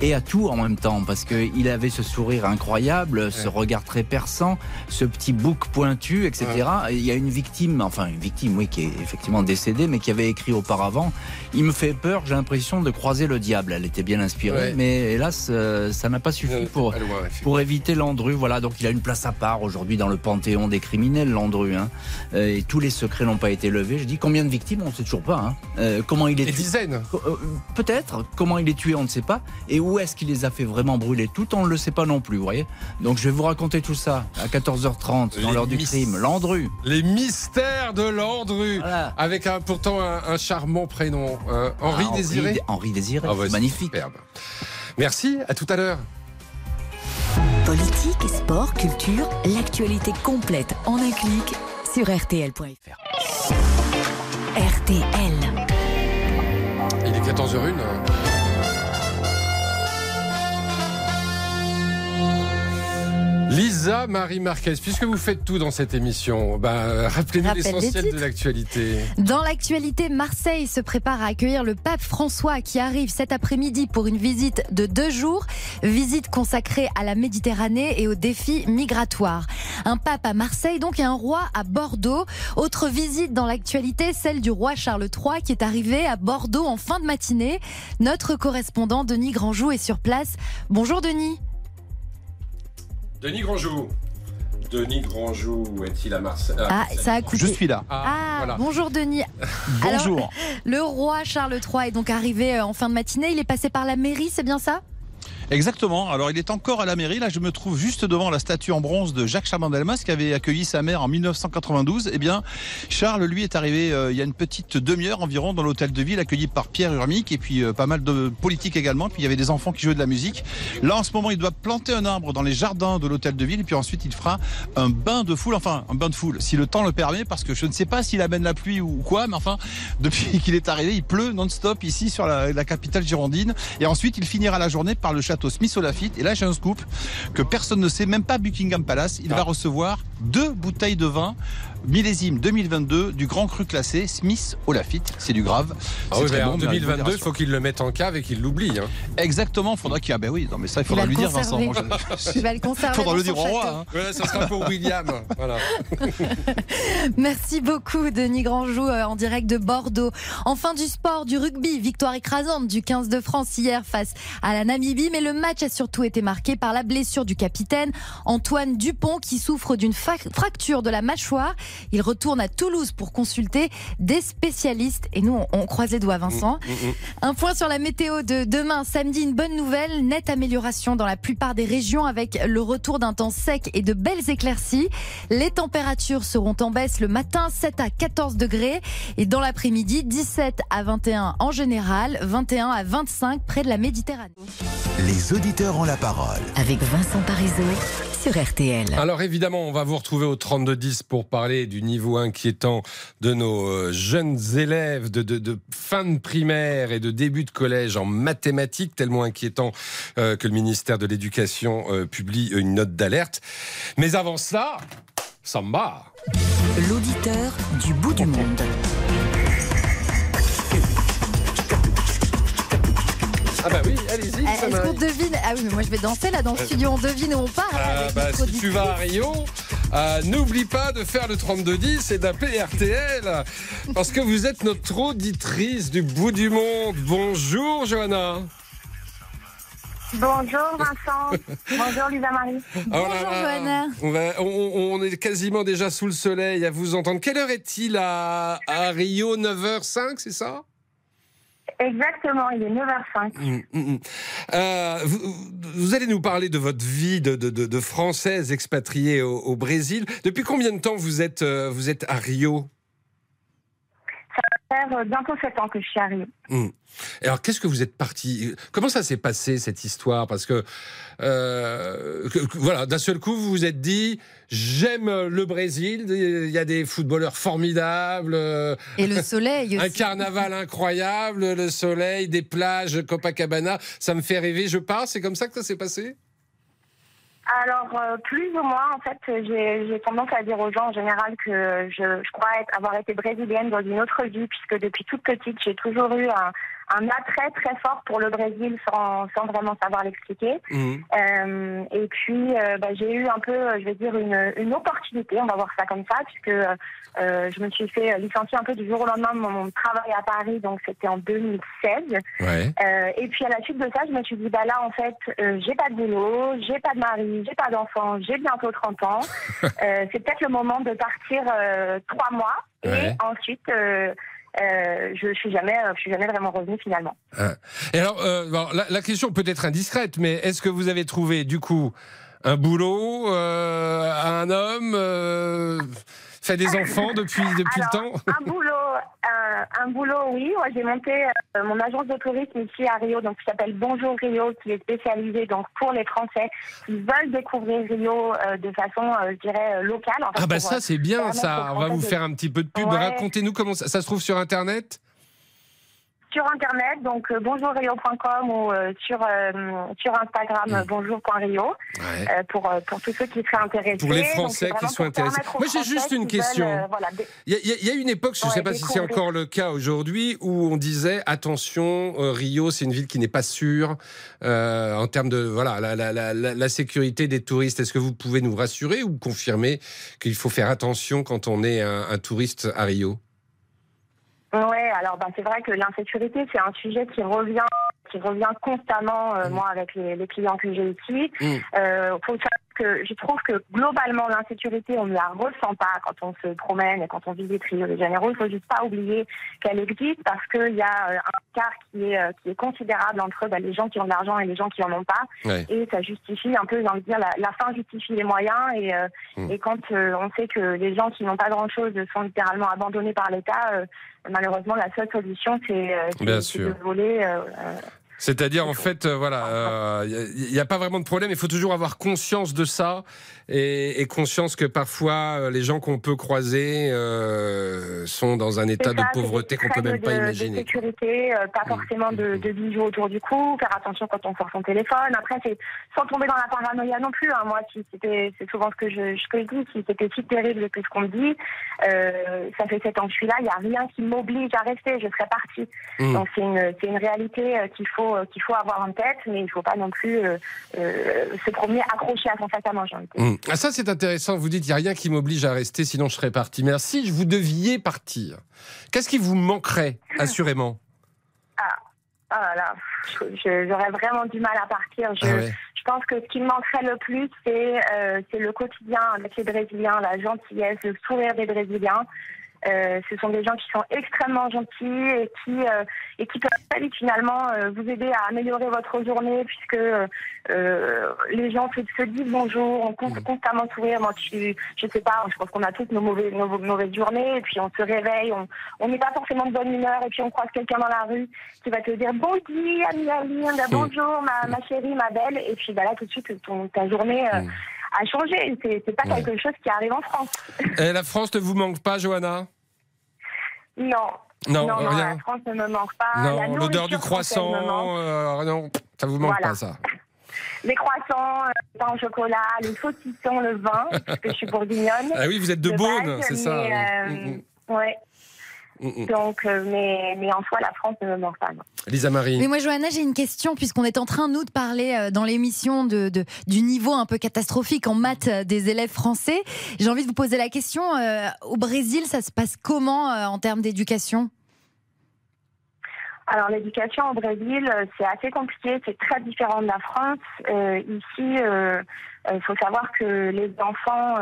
S20: Et à tout en même temps, parce qu'il avait ce sourire incroyable, ce regard très perçant, ce petit bouc pointu, etc. Et Il y a une victime, enfin une victime, oui, qui est effectivement décédée, mais qui avait écrit auparavant Il me fait peur, j'ai l'impression de croiser le diable. Elle était bien inspirée,
S3: Ouais.
S20: mais hélas, euh, ça n'a pas suffi pour, pour éviter Landru. Voilà, donc il a une place à part aujourd'hui dans le panthéon des criminels, Landru. hein. Euh, et tous les secrets n'ont pas été levés. Je dis combien de victimes On ne sait toujours pas. hein. Euh, comment il est
S3: Des
S20: tué
S3: dizaines.
S20: Peut-être. Comment il est tué, on ne sait pas. Et où est-ce qu'il les a fait vraiment brûler Tout, on ne le sait pas non plus, vous voyez. Donc je vais vous raconter tout ça à 14h30 dans l'heure du crime. Landru.
S3: Les mystères de Landru. Avec un, pourtant un, un charmant prénom. Hein. Henri
S20: Ah, Henri
S3: Désiré.
S20: Dé- Henri Désiré,
S3: Ah ouais,
S20: magnifique.
S3: superbe. Merci, à tout à l'heure.
S2: Politique, sport, culture, l'actualité complète en un clic sur rtl.fr. RTL.
S3: Il est 14h01. Lisa Marie Marquez, puisque vous faites tout dans cette émission, bah, rappelez-nous l'essentiel de l'actualité.
S7: Dans l'actualité, Marseille se prépare à accueillir le pape François qui arrive cet après-midi pour une visite de deux jours, visite consacrée à la Méditerranée et aux défis migratoires. Un pape à Marseille donc et un roi à Bordeaux. Autre visite dans l'actualité, celle du roi Charles III qui est arrivé à Bordeaux en fin de matinée. Notre correspondant Denis Grandjou est sur place. Bonjour Denis.
S3: Denis Grandjou. Denis Grandjou est-il à Marseille
S7: Ah, ça a coupé.
S19: Je suis là.
S3: Ah,
S7: Ah,
S3: voilà.
S7: bonjour Denis.
S19: Bonjour.
S7: Alors, le roi Charles III est donc arrivé euh, en fin de matinée. Il est passé par la mairie, c'est bien ça?
S19: Exactement. Alors, il est encore à la mairie. Là, je me trouve juste devant la statue en bronze de Jacques Chaban-Delmas qui avait accueilli sa mère en 1992. Eh bien, Charles, lui, est arrivé euh, il y a une petite demi-heure environ dans l'hôtel de ville, accueilli par Pierre Urmic et puis euh, pas mal de politiques également. Puis il y avait des enfants qui jouaient de la musique. Là, en ce moment, il doit planter un arbre dans les jardins de l'hôtel de ville et puis ensuite, il fera un bain de foule. Enfin, un bain de foule, si le temps le permet, parce que je ne sais pas s'il amène la pluie ou quoi, mais enfin, depuis qu'il est arrivé, il pleut non-stop ici sur la, la capitale girondine. Et ensuite, il finira la journée par le château Smith au Lafitte. Et là, j'ai un scoop que personne ne sait, même pas Buckingham Palace. Il va recevoir deux bouteilles de vin millésime 2022 du grand cru classé Smith au Lafitte. C'est du grave.
S3: Ah
S19: C'est
S3: oui,
S19: très bon,
S3: en
S19: mais avec
S3: 2022, il faut qu'il le mette en cave et qu'il l'oublie. hein.
S19: Exactement, il faudra qu'il. Ah ben oui, non mais ça il
S7: Il
S19: faudra
S7: va
S19: lui
S7: le
S19: dire Vincent.
S7: conserver.
S19: Moi, je-
S7: Il va le conserver.
S19: Faudra
S7: dans
S19: le dire au roi. hein.
S3: Ouais, ça sera pour William. Voilà.
S7: Merci beaucoup, Denis Grandjou, euh, en direct de Bordeaux. Enfin, du sport, du rugby, victoire écrasante du 15 de France hier face à la Namibie. Mais le match a surtout été marqué par la blessure du capitaine Antoine Dupont qui souffre d'une fracture de la mâchoire. Il retourne à Toulouse pour consulter des spécialistes. Et nous, on, on croise les doigts, Vincent. Un point sur la météo de demain, samedi, une bonne nouvelle, nette amélioration dans la plupart des régions avec le retour d'un temps sec et de belles éclaircies. Les températures seront en baisse le matin, 7 à 14 degrés et dans l'après-midi, 17 à 21 en général, 21 à 25 près de la Méditerranée.
S1: Les auditeurs ont la parole.
S2: Avec Vincent Parisot sur RTL.
S3: Alors évidemment, on va vous retrouver au 3210 pour parler du niveau inquiétant de nos euh, jeunes élèves de, de- de fin de primaire et de début de collège en mathématiques, tellement inquiétant euh, que le ministère de l'Éducation euh, publie une note d'alerte. Mais avant cela, Samba.
S2: L'auditeur du bout du monde.
S3: Ah bah oui, allez-y.
S7: Eh, Est-ce qu'on devine Ah oui, mais moi je vais danser là dans le studio, on devine où on part.
S3: Ah
S7: avec
S3: bah, si tu vas à Rio, euh, n'oublie pas de faire le 3210 et d'appeler RTL parce que vous êtes notre auditrice du bout du monde. Bonjour Johanna.
S21: Bonjour Vincent. Bonjour Lisa Marie.
S3: Ah, on a- On, va- on- on est quasiment déjà sous le soleil à vous entendre. Quelle heure est-il à, à Rio 9h05, c'est ça?
S21: Exactement, il est 9h05.
S3: Mm, mm, mm. Euh, vous, vous allez nous parler de votre vie de, de, de- Française expatriée au, au Brésil. Depuis combien de temps vous êtes, euh, vous êtes à Rio?
S21: Faire euh, bientôt 7 ans que je suis.
S3: Hum. Et Alors, qu'est-ce que vous êtes parti Comment ça s'est passé cette histoire? Parce que, euh, que- que- voilà, d'un seul coup, vous vous êtes dit, j'aime le Brésil. Il y a des footballeurs formidables. euh,
S7: Et le soleil
S3: Un
S7: aussi.
S3: carnaval incroyable, le soleil, des plages, Copacabana. Ça me fait rêver. Je pars. C'est comme ça que ça s'est passé?
S21: Alors, euh, plus ou moins, en fait, j'ai j'ai tendance à dire aux gens en général que je, je crois être- avoir été brésilienne dans une autre vie, puisque depuis toute petite, j'ai toujours eu un, un attrait très fort pour le Brésil sans, sans vraiment savoir l'expliquer. Euh, et puis, euh, bah, j'ai eu un peu, euh, je vais dire, une, une opportunité, on va voir ça comme ça, puisque euh, je me suis fait licencier un peu du jour au lendemain de mon, travail à Paris, donc c'était en 2016.
S3: Ouais.
S21: Euh, et puis à la suite de ça, je me suis dit, bah là, en fait, euh, j'ai pas de boulot, j'ai pas de mari, j'ai pas d'enfant, j'ai bientôt 30 ans. Euh, c'est peut-être le moment de partir trois mois. Et ensuite, euh, je suis jamais, je suis jamais vraiment revenue finalement.
S3: Ah. Et alors, euh, bon, la, la question peut être indiscrète, mais est-ce que vous avez trouvé, du coup, un boulot, euh, un homme, fait des enfants depuis, depuis le temps
S21: Un boulot, un, un boulot, oui. J'ai monté euh, mon agence de tourisme ici à Rio, donc qui s'appelle Bonjour Rio, qui est spécialisée donc pour les Français qui veulent découvrir Rio euh, de façon, euh, je dirais, euh, locale. en fait,
S3: Ah bah
S21: pour,
S3: ça
S21: euh,
S3: c'est bien ça, on va vous faire un petit peu de pub.
S21: Ouais.
S3: Racontez-nous comment ça, ça se trouve sur internet
S21: sur internet, donc euh, bonjourrio.com ou euh, sur euh, sur Instagram bonjour.rio pour pour tous ceux qui seraient intéressés.
S3: Pour les Français qui sont intéressés. Moi, j'ai juste une
S21: veulent,
S3: question.
S21: voilà,
S3: Il y, a- il y une époque, je ne
S21: Ouais,
S3: sais pas si c'est encore le cas aujourd'hui, où on disait attention, Rio, c'est une ville qui n'est pas sûre en termes de voilà la, la- la- la- la sécurité des touristes. Est-ce que vous pouvez nous rassurer ou confirmer qu'il faut faire attention quand on est un, un touriste à Rio?
S21: Ouais, alors ben, c'est vrai que l'insécurité, c'est un sujet qui revient qui revient constamment, euh, moi, avec les, les clients que j'ai ici.
S3: Mm.
S21: Euh, faut savoir que je trouve que globalement, l'insécurité, on ne la ressent pas quand on se promène et quand on visite Rio de Janeiro. Il faut juste pas oublier qu'elle existe parce qu'il y a euh, un écart qui est, euh, qui est considérable entre ben, les gens qui ont de l'argent et les gens qui en ont pas.
S3: Ouais.
S21: Et ça justifie un peu, j'ai envie de dire, la, la fin justifie les moyens. Et, euh,
S3: Mm.
S21: et quand euh, on sait que les gens qui n'ont pas grand-chose sont littéralement abandonnés par l'État, euh, malheureusement, la seule solution, c'est de voler. Euh, euh,
S3: C'est-à-dire, en fait, euh, voilà, il n'y a, pas vraiment de problème. Il faut toujours avoir conscience de ça et, et conscience que parfois, euh, les gens qu'on peut croiser euh, sont dans un état de pauvreté qu'on peut même pas
S21: de-
S3: imaginer.
S21: De sécurité, euh, pas forcément de, de bijoux autour du cou, faire attention quand on sort son téléphone. Après, c'est sans tomber dans la paranoïa non plus. hein. Moi, si c'était, c'est souvent ce que je, ce que je dis, si c'était si terrible que ce qu'on me dit, euh, ça fait sept ans que je suis là, il n'y a rien qui m'oblige à rester, je serais partie.
S3: Mm.
S21: Donc c'est une, c'est une réalité euh, qu'il faut, euh, qu'il faut avoir en tête, mais il ne faut pas non plus euh, euh, se promener accroché à son sac à main.
S3: Hum. Ah, ça, c'est intéressant. Vous dites, il n'y a rien qui m'oblige à rester, sinon je serais parti. Mais alors, si vous deviez partir, qu'est-ce qui vous manquerait, assurément?
S21: Ah, ah là j'aurais vraiment du mal à partir. Je,
S3: Ah ouais.
S21: je pense que ce qui me manquerait le plus, c'est euh, c'est le quotidien avec les Brésiliens, la gentillesse, le sourire des Brésiliens. Euh, ce sont des gens qui sont extrêmement gentils et qui euh, et qui peuvent très vite finalement euh, vous aider à améliorer votre journée puisque les gens se, se disent bonjour, on con- constamment sourire. Moi, je, je sais pas, je pense qu'on a toutes nos mauvaises, nos mauvaises journées et puis on se réveille, on on n'est pas forcément de bonne humeur et puis on croise quelqu'un dans la rue qui va te dire bon dia, ami Aline, bonjour ma, ma chérie, ma belle et puis bah là tout de suite ton, ta journée euh, a changé. C'est pas quelque chose qui arrive en France.
S3: Et la France ne vous manque pas, Johanna?
S21: Non.
S3: Non,
S21: non,
S3: rien.
S21: la France ne me manque pas.
S3: L'odeur du croissant, euh, non, ça vous manque
S21: Voilà.
S3: pas, ça.
S21: Les croissants, euh, le pain au chocolat, les saucissons, le vin, parce que je suis bourguignonne.
S3: Ah oui, vous êtes de Beaune,
S21: base,
S3: c'est ça,
S21: euh,
S3: Mm,
S21: Ouais.
S3: Mm, mm.
S21: Donc, euh, mais, mais en soi, la France ne me manque pas. non.
S3: Lisa Marie.
S7: Mais moi, Johanna, j'ai une question, puisqu'on est en train, nous, de parler euh, dans l'émission de, de- du niveau un peu catastrophique en maths euh, des élèves français. J'ai envie de vous poser la question, euh, au Brésil, ça se passe comment euh, en termes d'éducation?
S21: Alors, l'éducation au Brésil, c'est assez compliqué, c'est très différent de la France. Euh, ici, il faut savoir que les enfants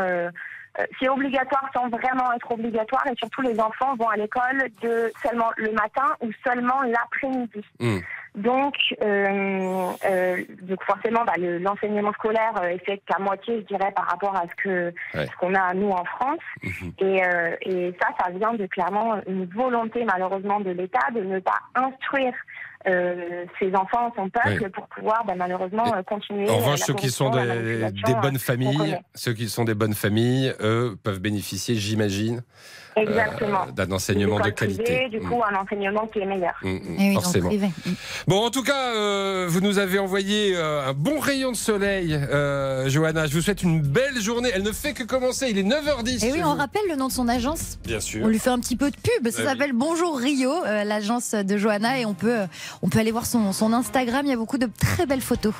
S21: c'est obligatoire sans vraiment être obligatoire et surtout les enfants vont à l'école de seulement le matin ou seulement l'après-midi.
S3: Hmm.
S21: Donc, euh, euh, donc forcément, bah, le- l'enseignement scolaire euh, est fait qu'à moitié, je dirais, par rapport à ce que
S3: Ouais.
S21: ce qu'on a nous en France. Et, euh, et ça, ça vient de clairement une volonté malheureusement de l'État de ne pas instruire euh, ses enfants, son peuple,
S3: Ouais.
S21: pour pouvoir bah, malheureusement euh, continuer.
S3: En
S21: euh,
S3: revanche,
S21: la
S3: ceux qui sont des,
S21: euh,
S3: bonnes
S21: qu'on
S3: familles, ceux qui sont des bonnes familles, eux, peuvent bénéficier, j'imagine, euh, d'un enseignement de qualité.
S21: privées, du
S3: Mm.
S21: coup, un enseignement qui est meilleur.
S3: Mm, mm,
S7: Eh oui,
S3: forcément.
S7: privé.
S3: Bon, en tout cas, euh, vous nous avez envoyé euh, un bon rayon de soleil, euh, Johanna. Je vous souhaite une belle journée. Elle ne fait que commencer. Il est 9h10.
S7: Et
S3: chez
S7: oui,
S3: vous.
S7: on rappelle le nom de son agence.
S3: Bien sûr.
S7: On lui fait un petit peu de pub. Ça
S3: oui.
S7: s'appelle Bonjour Rio, euh, l'agence de Johanna, et on peut, euh, on peut aller voir son, Instagram. Il y a beaucoup de très belles photos.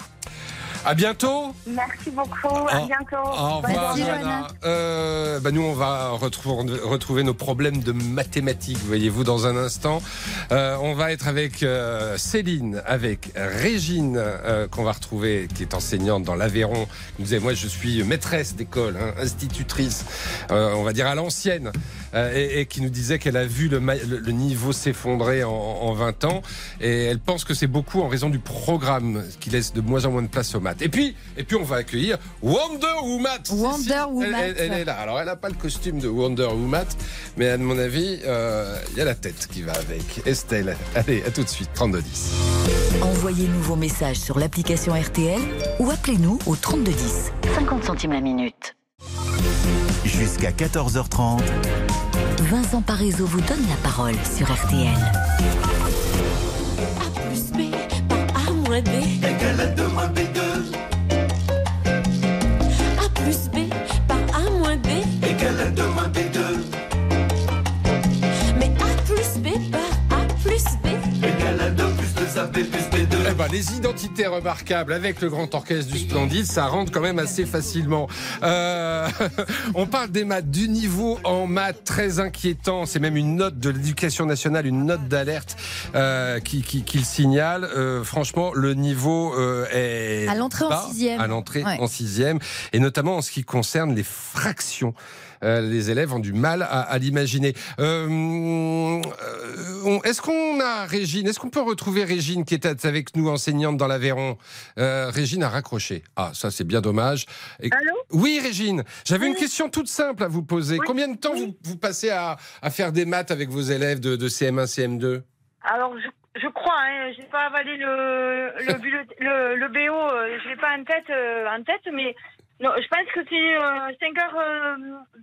S3: À bientôt.
S21: Merci beaucoup. À bientôt.
S3: Au revoir. Johanna. Euh, bah, nous, on va retrouver, retrouver nos problèmes de mathématiques, voyez-vous, dans un instant. Euh, on va être avec euh, Céline, avec Régine, euh, qu'on va retrouver, qui est enseignante dans l'Aveyron. nous disait, moi, je suis maîtresse d'école, hein, institutrice, euh, on va dire à l'ancienne, euh, et, et qui nous disait qu'elle a vu le, ma- le- le niveau s'effondrer en, en 20 ans. Et elle pense que c'est beaucoup en raison du programme qui laisse de moins en moins de place aux maths. Et puis, et puis on va accueillir Wonder Woman.
S7: Wonder
S3: Si, si, elle-
S7: Woman.
S3: Elle, elle est là. Alors, elle n'a pas le costume de Wonder Woman, mais à mon avis, euh, il y a la tête qui va avec. Estelle, allez, à tout de suite, 3210.
S2: Envoyez-nous vos messages sur l'application RTL ou appelez-nous au 3210. 50 centimes la minute.
S1: Jusqu'à 14h30.
S2: Vincent Parisot vous donne la parole sur RTL.
S22: plus B par A moins B égale à 2 moins B2.
S3: Eh ben, les identités remarquables avec le grand orchestre du Splendide, ça rentre quand même assez facilement. Euh, on parle des maths, du niveau en maths très inquiétant. C'est même une note de l'éducation nationale, une note d'alerte euh, qui, qui, qui le signale. Euh, franchement, le niveau euh, est
S7: À l'entrée en sixième.
S3: À l'entrée
S7: Ouais.
S3: en sixième, et notamment en ce qui concerne les fractions. Euh, les élèves ont du mal à, à l'imaginer. Euh, euh, est-ce qu'on a Régine Est-ce qu'on peut retrouver Régine qui était avec nous, enseignante dans l'Aveyron Régine a raccroché. Ah, ça c'est bien dommage. Et-
S21: Allô
S3: oui, Régine. J'avais une question toute simple à vous poser. Combien de temps vous, vous passez à, à faire des maths avec vos élèves de, de CM1, CM2
S17: Alors, je, je crois, hein, j'ai pas avalé le, le, bullet- le, le BO, je l'ai pas en tête, euh, en tête, mais non, je pense que c'est 5 heures, euh,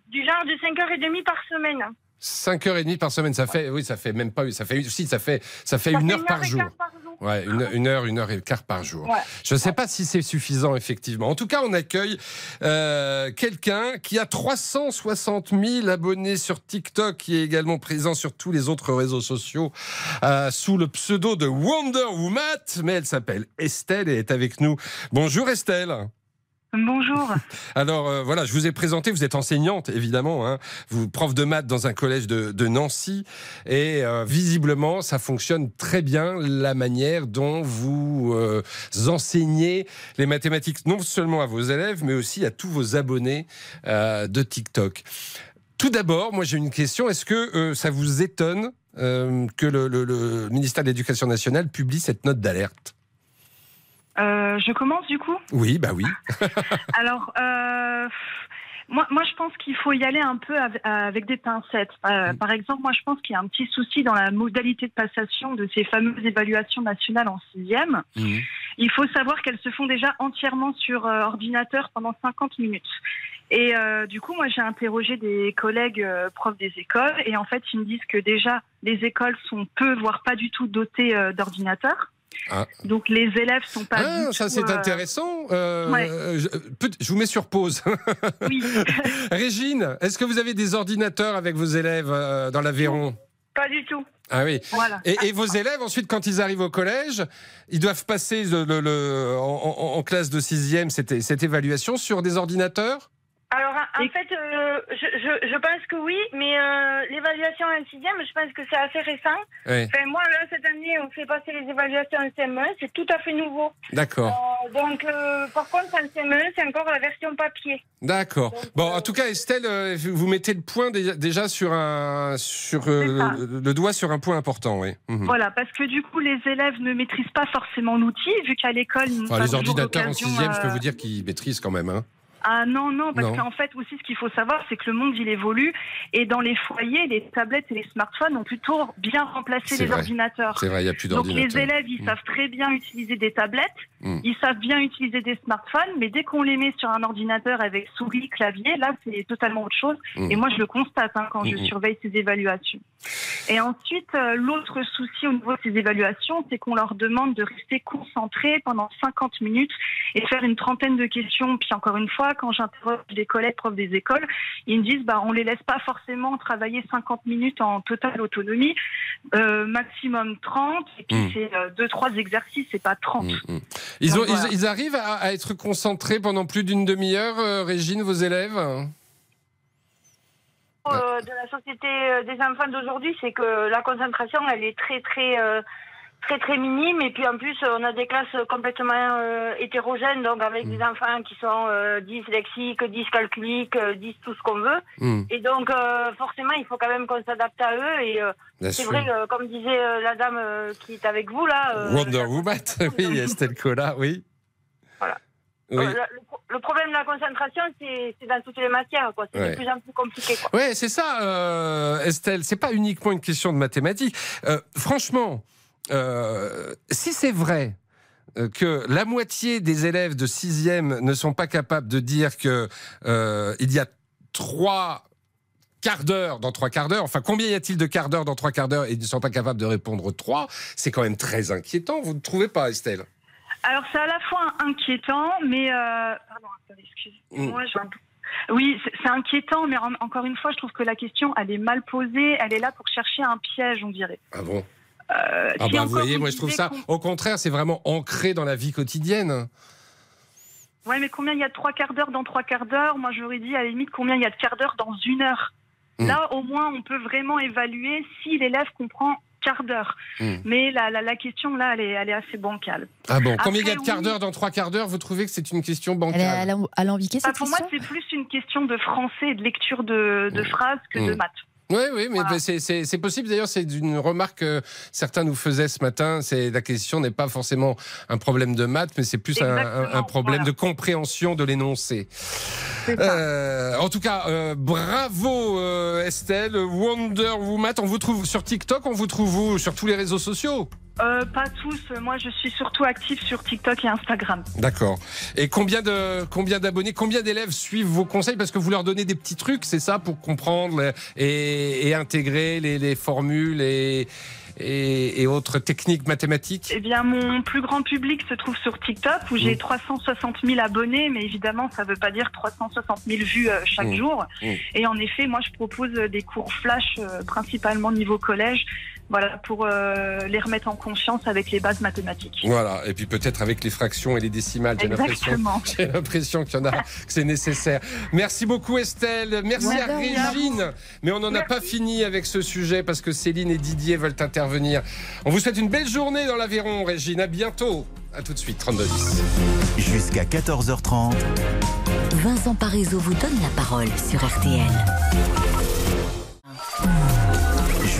S17: du genre de 5 heures et demie par semaine.
S3: 5h30 par semaine, ça fait, oui, ça fait même pas, ça fait, si, ça fait, ça fait
S17: Ça
S3: une
S17: fait
S3: heure
S17: une
S3: par
S17: heure
S3: jour.
S17: par jour.
S3: Ouais, une, une heure, une heure et quart par jour.
S17: Ouais.
S3: Je ne sais pas si c'est suffisant, effectivement. En tout cas, on accueille euh, quelqu'un qui a 360 000 abonnés sur TikTok, qui est également présent sur tous les autres réseaux sociaux, euh, sous le pseudo de Wonder Woman, mais elle s'appelle Estelle et est avec nous. Bonjour Estelle.
S23: Bonjour.
S3: Alors euh, voilà, je vous ai présenté, vous êtes enseignante évidemment, hein, vous prof de maths dans un collège de, Nancy et euh, visiblement ça fonctionne très bien la manière dont vous euh, enseignez les mathématiques non seulement à vos élèves mais aussi à tous vos abonnés de TikTok. Tout d'abord, moi j'ai une question, est-ce que ça vous étonne que le ministère de l'Éducation nationale publie cette note d'alerte?
S23: Euh, je commence du coup?
S3: Oui, bah oui.
S23: Alors, euh, moi, moi, je pense qu'il faut y aller un peu av- avec des pincettes. Euh, Par exemple, moi, je pense qu'il y a un petit souci dans la modalité de passation de ces fameuses évaluations nationales en sixième. Il faut savoir qu'elles se font déjà entièrement sur euh, ordinateur pendant 50 minutes. Et euh, du coup, moi, j'ai interrogé des collègues profs des écoles, et en fait, ils me disent que déjà, les écoles sont peu, voire pas du tout dotées d'ordinateurs.
S3: Ah.
S23: Donc, les élèves sont pas.
S3: Ah,
S23: du
S3: ça c'est
S23: euh,
S3: intéressant. Euh,
S23: Ouais.
S3: je, vous mets sur pause.
S23: Oui.
S3: Régine, est-ce que vous avez des ordinateurs avec vos élèves euh, dans l'Aveyron
S17: Pas du tout.
S3: Ah oui.
S17: Voilà.
S3: Et, et vos élèves, ensuite, quand ils arrivent au collège, ils doivent passer le- le- le- en, classe de sixième cette, cette évaluation sur des ordinateurs?
S17: Alors, en fait, euh, je, je, je pense que oui, mais euh, l'évaluation en sixième, je pense que c'est assez récent. Enfin, moi, là, cette année, on fait passer les évaluations en CM1, c'est tout à fait nouveau.
S3: D'accord.
S17: Euh, donc, euh, par contre, en CME, c'est encore la version papier.
S3: D'accord. Bon, en tout cas, Estelle, vous mettez le point dé- déjà sur un, sur euh, le, le doigt sur un point important, oui. Mhm.
S23: Voilà, parce que du coup, les élèves ne maîtrisent pas forcément l'outil, vu qu'à l'école,
S3: Enfin,
S23: pas
S3: les ordinateurs en sixième, je peux vous dire qu'ils maîtrisent quand même. Hein.
S23: Ah non, non, parce qu'en fait aussi ce qu'il faut savoir, c'est que le monde il évolue et dans les foyers, les tablettes et les smartphones ont plutôt bien remplacé les
S3: vrai.
S23: ordinateurs.
S3: C'est vrai, il n'y a plus
S23: Donc les
S3: d'ordinateurs.
S23: élèves, ils
S3: Mm.
S23: savent très bien utiliser des tablettes,
S3: Mm.
S23: ils savent bien utiliser des smartphones, mais dès qu'on les met sur un ordinateur avec souris, clavier, là c'est totalement autre chose.
S24: Mm.
S23: Et moi je le constate hein, quand je surveille ces évaluations. Et ensuite, euh, l'autre souci au niveau de ces évaluations, c'est qu'on leur demande de rester concentrés pendant 50 minutes et faire une trentaine de questions. Puis encore une fois, quand j'interroge des collègues profs des écoles, ils me disent bah on les laisse pas forcément travailler 50 minutes en totale autonomie, euh, maximum 30. Et puis
S3: Mm.
S23: c'est euh, deux trois exercices, c'est pas 30.
S3: Ils, ont-
S23: Donc, voilà.
S3: ils, ils arrivent à, à être concentrés pendant plus d'une demi-heure, euh, Régine, vos élèves?
S17: Euh, de la société euh, des enfants d'aujourd'hui, c'est que la concentration, elle est très très euh, très très minime. Et puis en plus, on a des classes complètement euh, hétérogènes, donc avec des enfants qui sont dyslexiques, dyscalculiques, disent tout ce qu'on veut.
S3: Mm.
S17: Et donc forcément, il faut quand même qu'on s'adapte à eux. Et c'est vrai, comme disait la dame qui est avec vous là.
S3: Wonder Woman, oui, Estelle Cola, oui. Oui.
S17: le, le pro- le problème de la concentration, c'est dans toutes les matières. quoi. C'est
S3: Ouais.
S17: de plus en plus compliqué.
S3: Ouais, c'est ça, euh, Estelle. C'est pas uniquement une question de mathématiques. Euh, franchement, euh, si c'est vrai euh, que la moitié des élèves de sixième ne sont pas capables de dire que euh, il y a trois quarts d'heure dans trois quarts d'heure, enfin combien y a-t-il de quarts d'heure dans trois quarts d'heure et ils ne sont pas capables de répondre trois, c'est quand même très inquiétant. Vous ne trouvez pas, Estelle?
S23: Alors c'est à la fois inquiétant, mais euh, pardon, excusez-moi, un peu- Oui, c'est inquiétant, mais en- encore une fois, je trouve que la question, elle est mal posée. Elle est là pour chercher un piège, on dirait.
S3: Ah bon?
S23: Euh,
S3: Ah bah, vous voyez, moi je trouve ça, au contraire, c'est vraiment ancré dans la vie quotidienne.
S23: Ouais, mais combien il y a de trois quarts d'heure dans trois quarts d'heure? Moi, j'aurais dit à la limite combien il y a de quarts d'heure dans une heure?
S3: Mm.
S23: Là, au moins, on peut vraiment évaluer si l'élève comprend quart d'heure.
S3: Mm.
S23: Mais la, la, la question, là, elle est, elle est assez bancale.
S3: Ah bon, combien il y a de quarts
S23: oui.
S3: d'heure dans trois quarts d'heure Vous trouvez que c'est une question bancale
S7: Elle est alam- alambiquée
S23: Bah,
S7: cette
S23: pour moi, c'est plus une question de français et de lecture de, de phrases que de
S3: Mm.
S23: maths.
S3: Oui, oui, mais c'est- possible. D'ailleurs, c'est une remarque que certains nous faisaient ce matin. C'est la question n'est pas forcément un problème de maths, mais c'est plus un, problème de compréhension de l'énoncé. Euh, en tout cas, euh, bravo euh, Estelle, Wonder Woman. On vous trouve sur TikTok, on vous trouve où? Sur tous les réseaux sociaux?
S23: Euh, pas tous. Moi, je suis surtout active sur TikTok et Instagram.
S3: D'accord. Et combien de combien d'abonnés, combien d'élèves suivent vos conseils? Parce que vous leur donnez des petits trucs, c'est ça, pour comprendre et, et intégrer les, les formules et, et, et autres techniques mathématiques?
S23: Eh bien, mon plus grand public se trouve sur TikTok où j'ai
S3: Mm.
S23: 360 000 abonnés, mais évidemment, ça ne veut pas dire 360 000 vues euh, chaque
S3: Mm.
S23: jour.
S3: Mm.
S23: Et en effet, moi, je propose des cours flash, euh, principalement niveau collège, voilà, pour euh, les remettre en confiance avec les bases mathématiques.
S3: Voilà, et puis peut-être avec les fractions et les décimales. J'ai l'impression,
S23: Exactement.
S3: j'ai l'impression qu'il y en a, que c'est nécessaire. Merci beaucoup Estelle, merci
S23: Ouais,
S3: à. Régine. Mais on n'en a pas fini avec ce sujet parce que Céline et Didier veulent intervenir. On vous souhaite une belle journée dans l'Aveyron, Régine. À bientôt. À tout de suite, 3210.
S1: Jusqu'à 14h30.
S2: Vincent Parisot vous donne la parole sur RTL.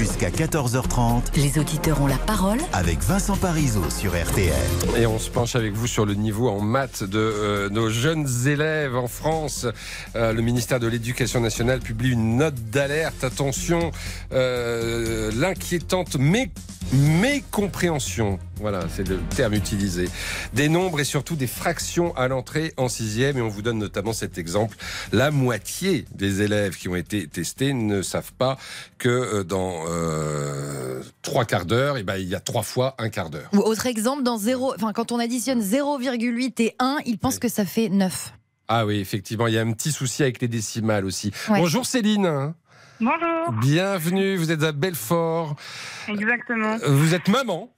S1: Jusqu'à 14h30.
S2: Les auditeurs ont la parole
S1: Avec Vincent Parisot sur RTL.
S3: Et on se penche avec vous sur le niveau en maths de euh, nos jeunes élèves en France. Euh, le ministère de l'Éducation nationale publie une note d'alerte. Attention, euh, l'inquiétante mé- mécompréhension. Voilà, c'est le terme utilisé. Des nombres et surtout des fractions à l'entrée en sixième. Et on vous donne notamment cet exemple. La moitié des élèves qui ont été testés ne savent pas que euh, dans euh, trois quarts d'heure, eh ben, il y a trois fois un quart d'heure.
S7: Ou autre exemple, dans 0, enfin, quand on additionne 0,8 et 1, ils pensent que ça fait 9.
S3: Ah oui, effectivement, il y a un petit souci avec les décimales aussi.
S7: Ouais.
S3: Bonjour Céline.
S23: Bonjour.
S3: Bienvenue, vous êtes à Belfort.
S23: Exactement.
S3: Euh, Vous êtes maman.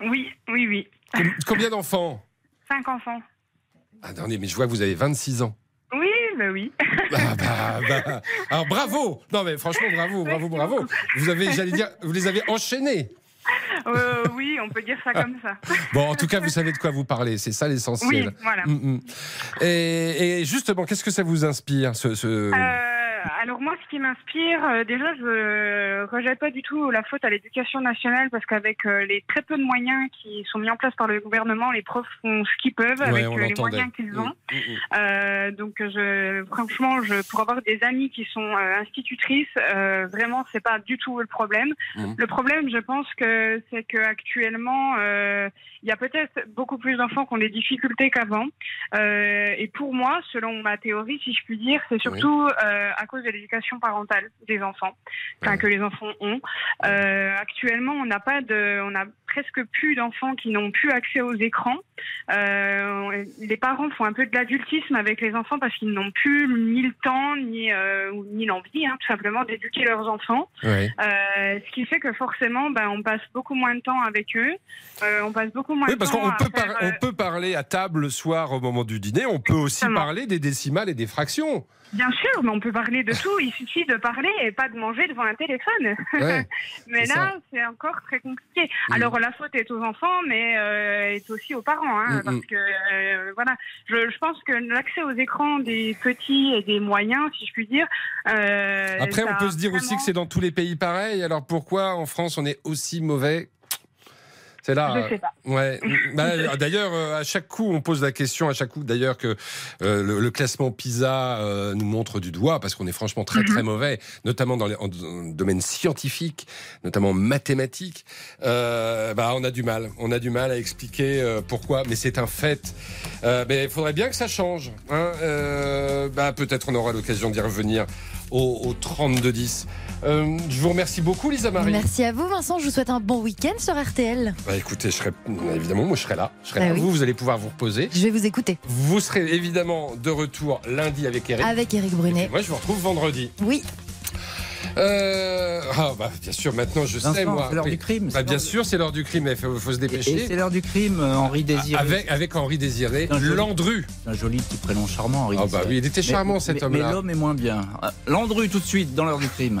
S23: Oui, oui, oui.
S3: Com- Combien d'enfants
S23: Cinq enfants.
S3: Attendez, mais je vois que vous avez 26 ans.
S23: Oui, bah oui.
S3: Ah bah, bah. Alors bravo Non mais franchement bravo, bravo, bravo. Vous avez, j'allais dire, vous les avez enchaînés.
S23: Euh,
S25: oui, on peut dire ça comme ça.
S3: Bon, en tout cas, vous savez de quoi vous parlez, c'est ça l'essentiel.
S25: Oui, voilà.
S3: Mm, mm. Et, et justement, qu'est-ce que ça vous inspire ce, ce-
S25: Euh, alors moi, ce qui m'inspire, euh, déjà, je rejette pas du tout la faute à l'éducation nationale parce qu'avec euh, les très peu de moyens qui sont mis en place par le gouvernement, les profs font ce qu'ils peuvent
S3: Ouais,
S25: avec euh, les moyens qu'ils
S3: Mm,
S25: ont. Euh, donc, je, franchement, je, pour avoir des amis qui sont euh, institutrices, euh, vraiment, c'est pas du tout le problème.
S3: Mhm.
S25: Le problème, je pense que c'est que actuellement, euh, il y a peut-être beaucoup plus d'enfants qui ont des difficultés qu'avant. Euh, et pour moi, selon ma théorie, si je puis dire, c'est surtout euh, à cause de l'éducation parentale des enfants, enfin que les enfants ont. Euh, actuellement, on n'a pas de, on a presque plus d'enfants qui n'ont plus accès aux écrans. Euh, les parents font un peu de l'adultisme avec les enfants parce qu'ils n'ont plus ni le temps ni euh, ni l'envie, hein, tout simplement, d'éduquer leurs enfants. Euh, ce qui fait que forcément, ben, on passe beaucoup moins de temps avec eux. On passe beaucoup moins
S3: Oui,
S25: de
S3: parce
S25: temps
S3: qu'on peut,
S25: faire,
S3: par- on peut parler à table le soir au moment du dîner, on peut aussi parler des décimales et des fractions.
S25: Bien sûr, mais on peut parler de tout. Il suffit de parler et pas de manger devant un téléphone.
S3: Ouais,
S25: mais là, c'est encore très compliqué. Alors la faute est aux enfants, mais euh, est aussi aux parents, hein,
S3: Mm,
S25: parce
S3: mm.
S25: que euh, voilà. Je, je pense que l'accès aux écrans des petits et des moyens, si je puis dire. euh,
S3: Après, on peut se dire aussi que c'est dans tous les pays pareil. Alors pourquoi en France on est aussi mauvais c'est là.
S25: Je sais pas.
S3: Ouais. Bah, d'ailleurs, euh, à chaque coup, on pose la question. À chaque coup, d'ailleurs, que euh, le, le classement PISA euh, nous montre du doigt parce qu'on est franchement très très mauvais, notamment dans, les, en, dans le domaine scientifique, notamment mathématique. Euh, bah, on a du mal. On a du mal à expliquer pourquoi, mais c'est un fait. Mais il faudrait bien que ça change. Hein. Bah, peut-être on aura l'occasion d'y revenir au, au 32-10. Euh, je vous remercie beaucoup, Lisa Marie.
S7: Merci à vous, Vincent. Je vous souhaite un bon week-end sur RTL.
S3: Bah écoutez, je serai évidemment, moi je serai là. Je serai
S7: Bah
S3: là.
S7: oui.
S3: Vous, vous allez pouvoir vous reposer.
S7: Je vais vous écouter
S3: Vous serez évidemment de retour lundi avec Eric.
S7: avec Eric Brunet.
S3: Moi, je vous retrouve vendredi.
S7: Oui.
S3: Euh, ah bah bien sûr, maintenant je sais moi.
S20: c'est l'heure du crime,
S3: Bah, bien sûr, c'est l'heure du crime. Il faut, faut se dépêcher.
S20: C'est l'heure du crime, euh, Henri Désiré.
S3: Avec, avec Henri Désiré,
S20: joli-
S3: Landru.
S20: Un joli petit prénom charmant, Henri
S3: Ah bah oui, il était
S20: Mais-
S3: charmant, cet homme-là.
S20: Mais l'homme est moins bien. Ah, Landru tout de suite dans l'heure du crime.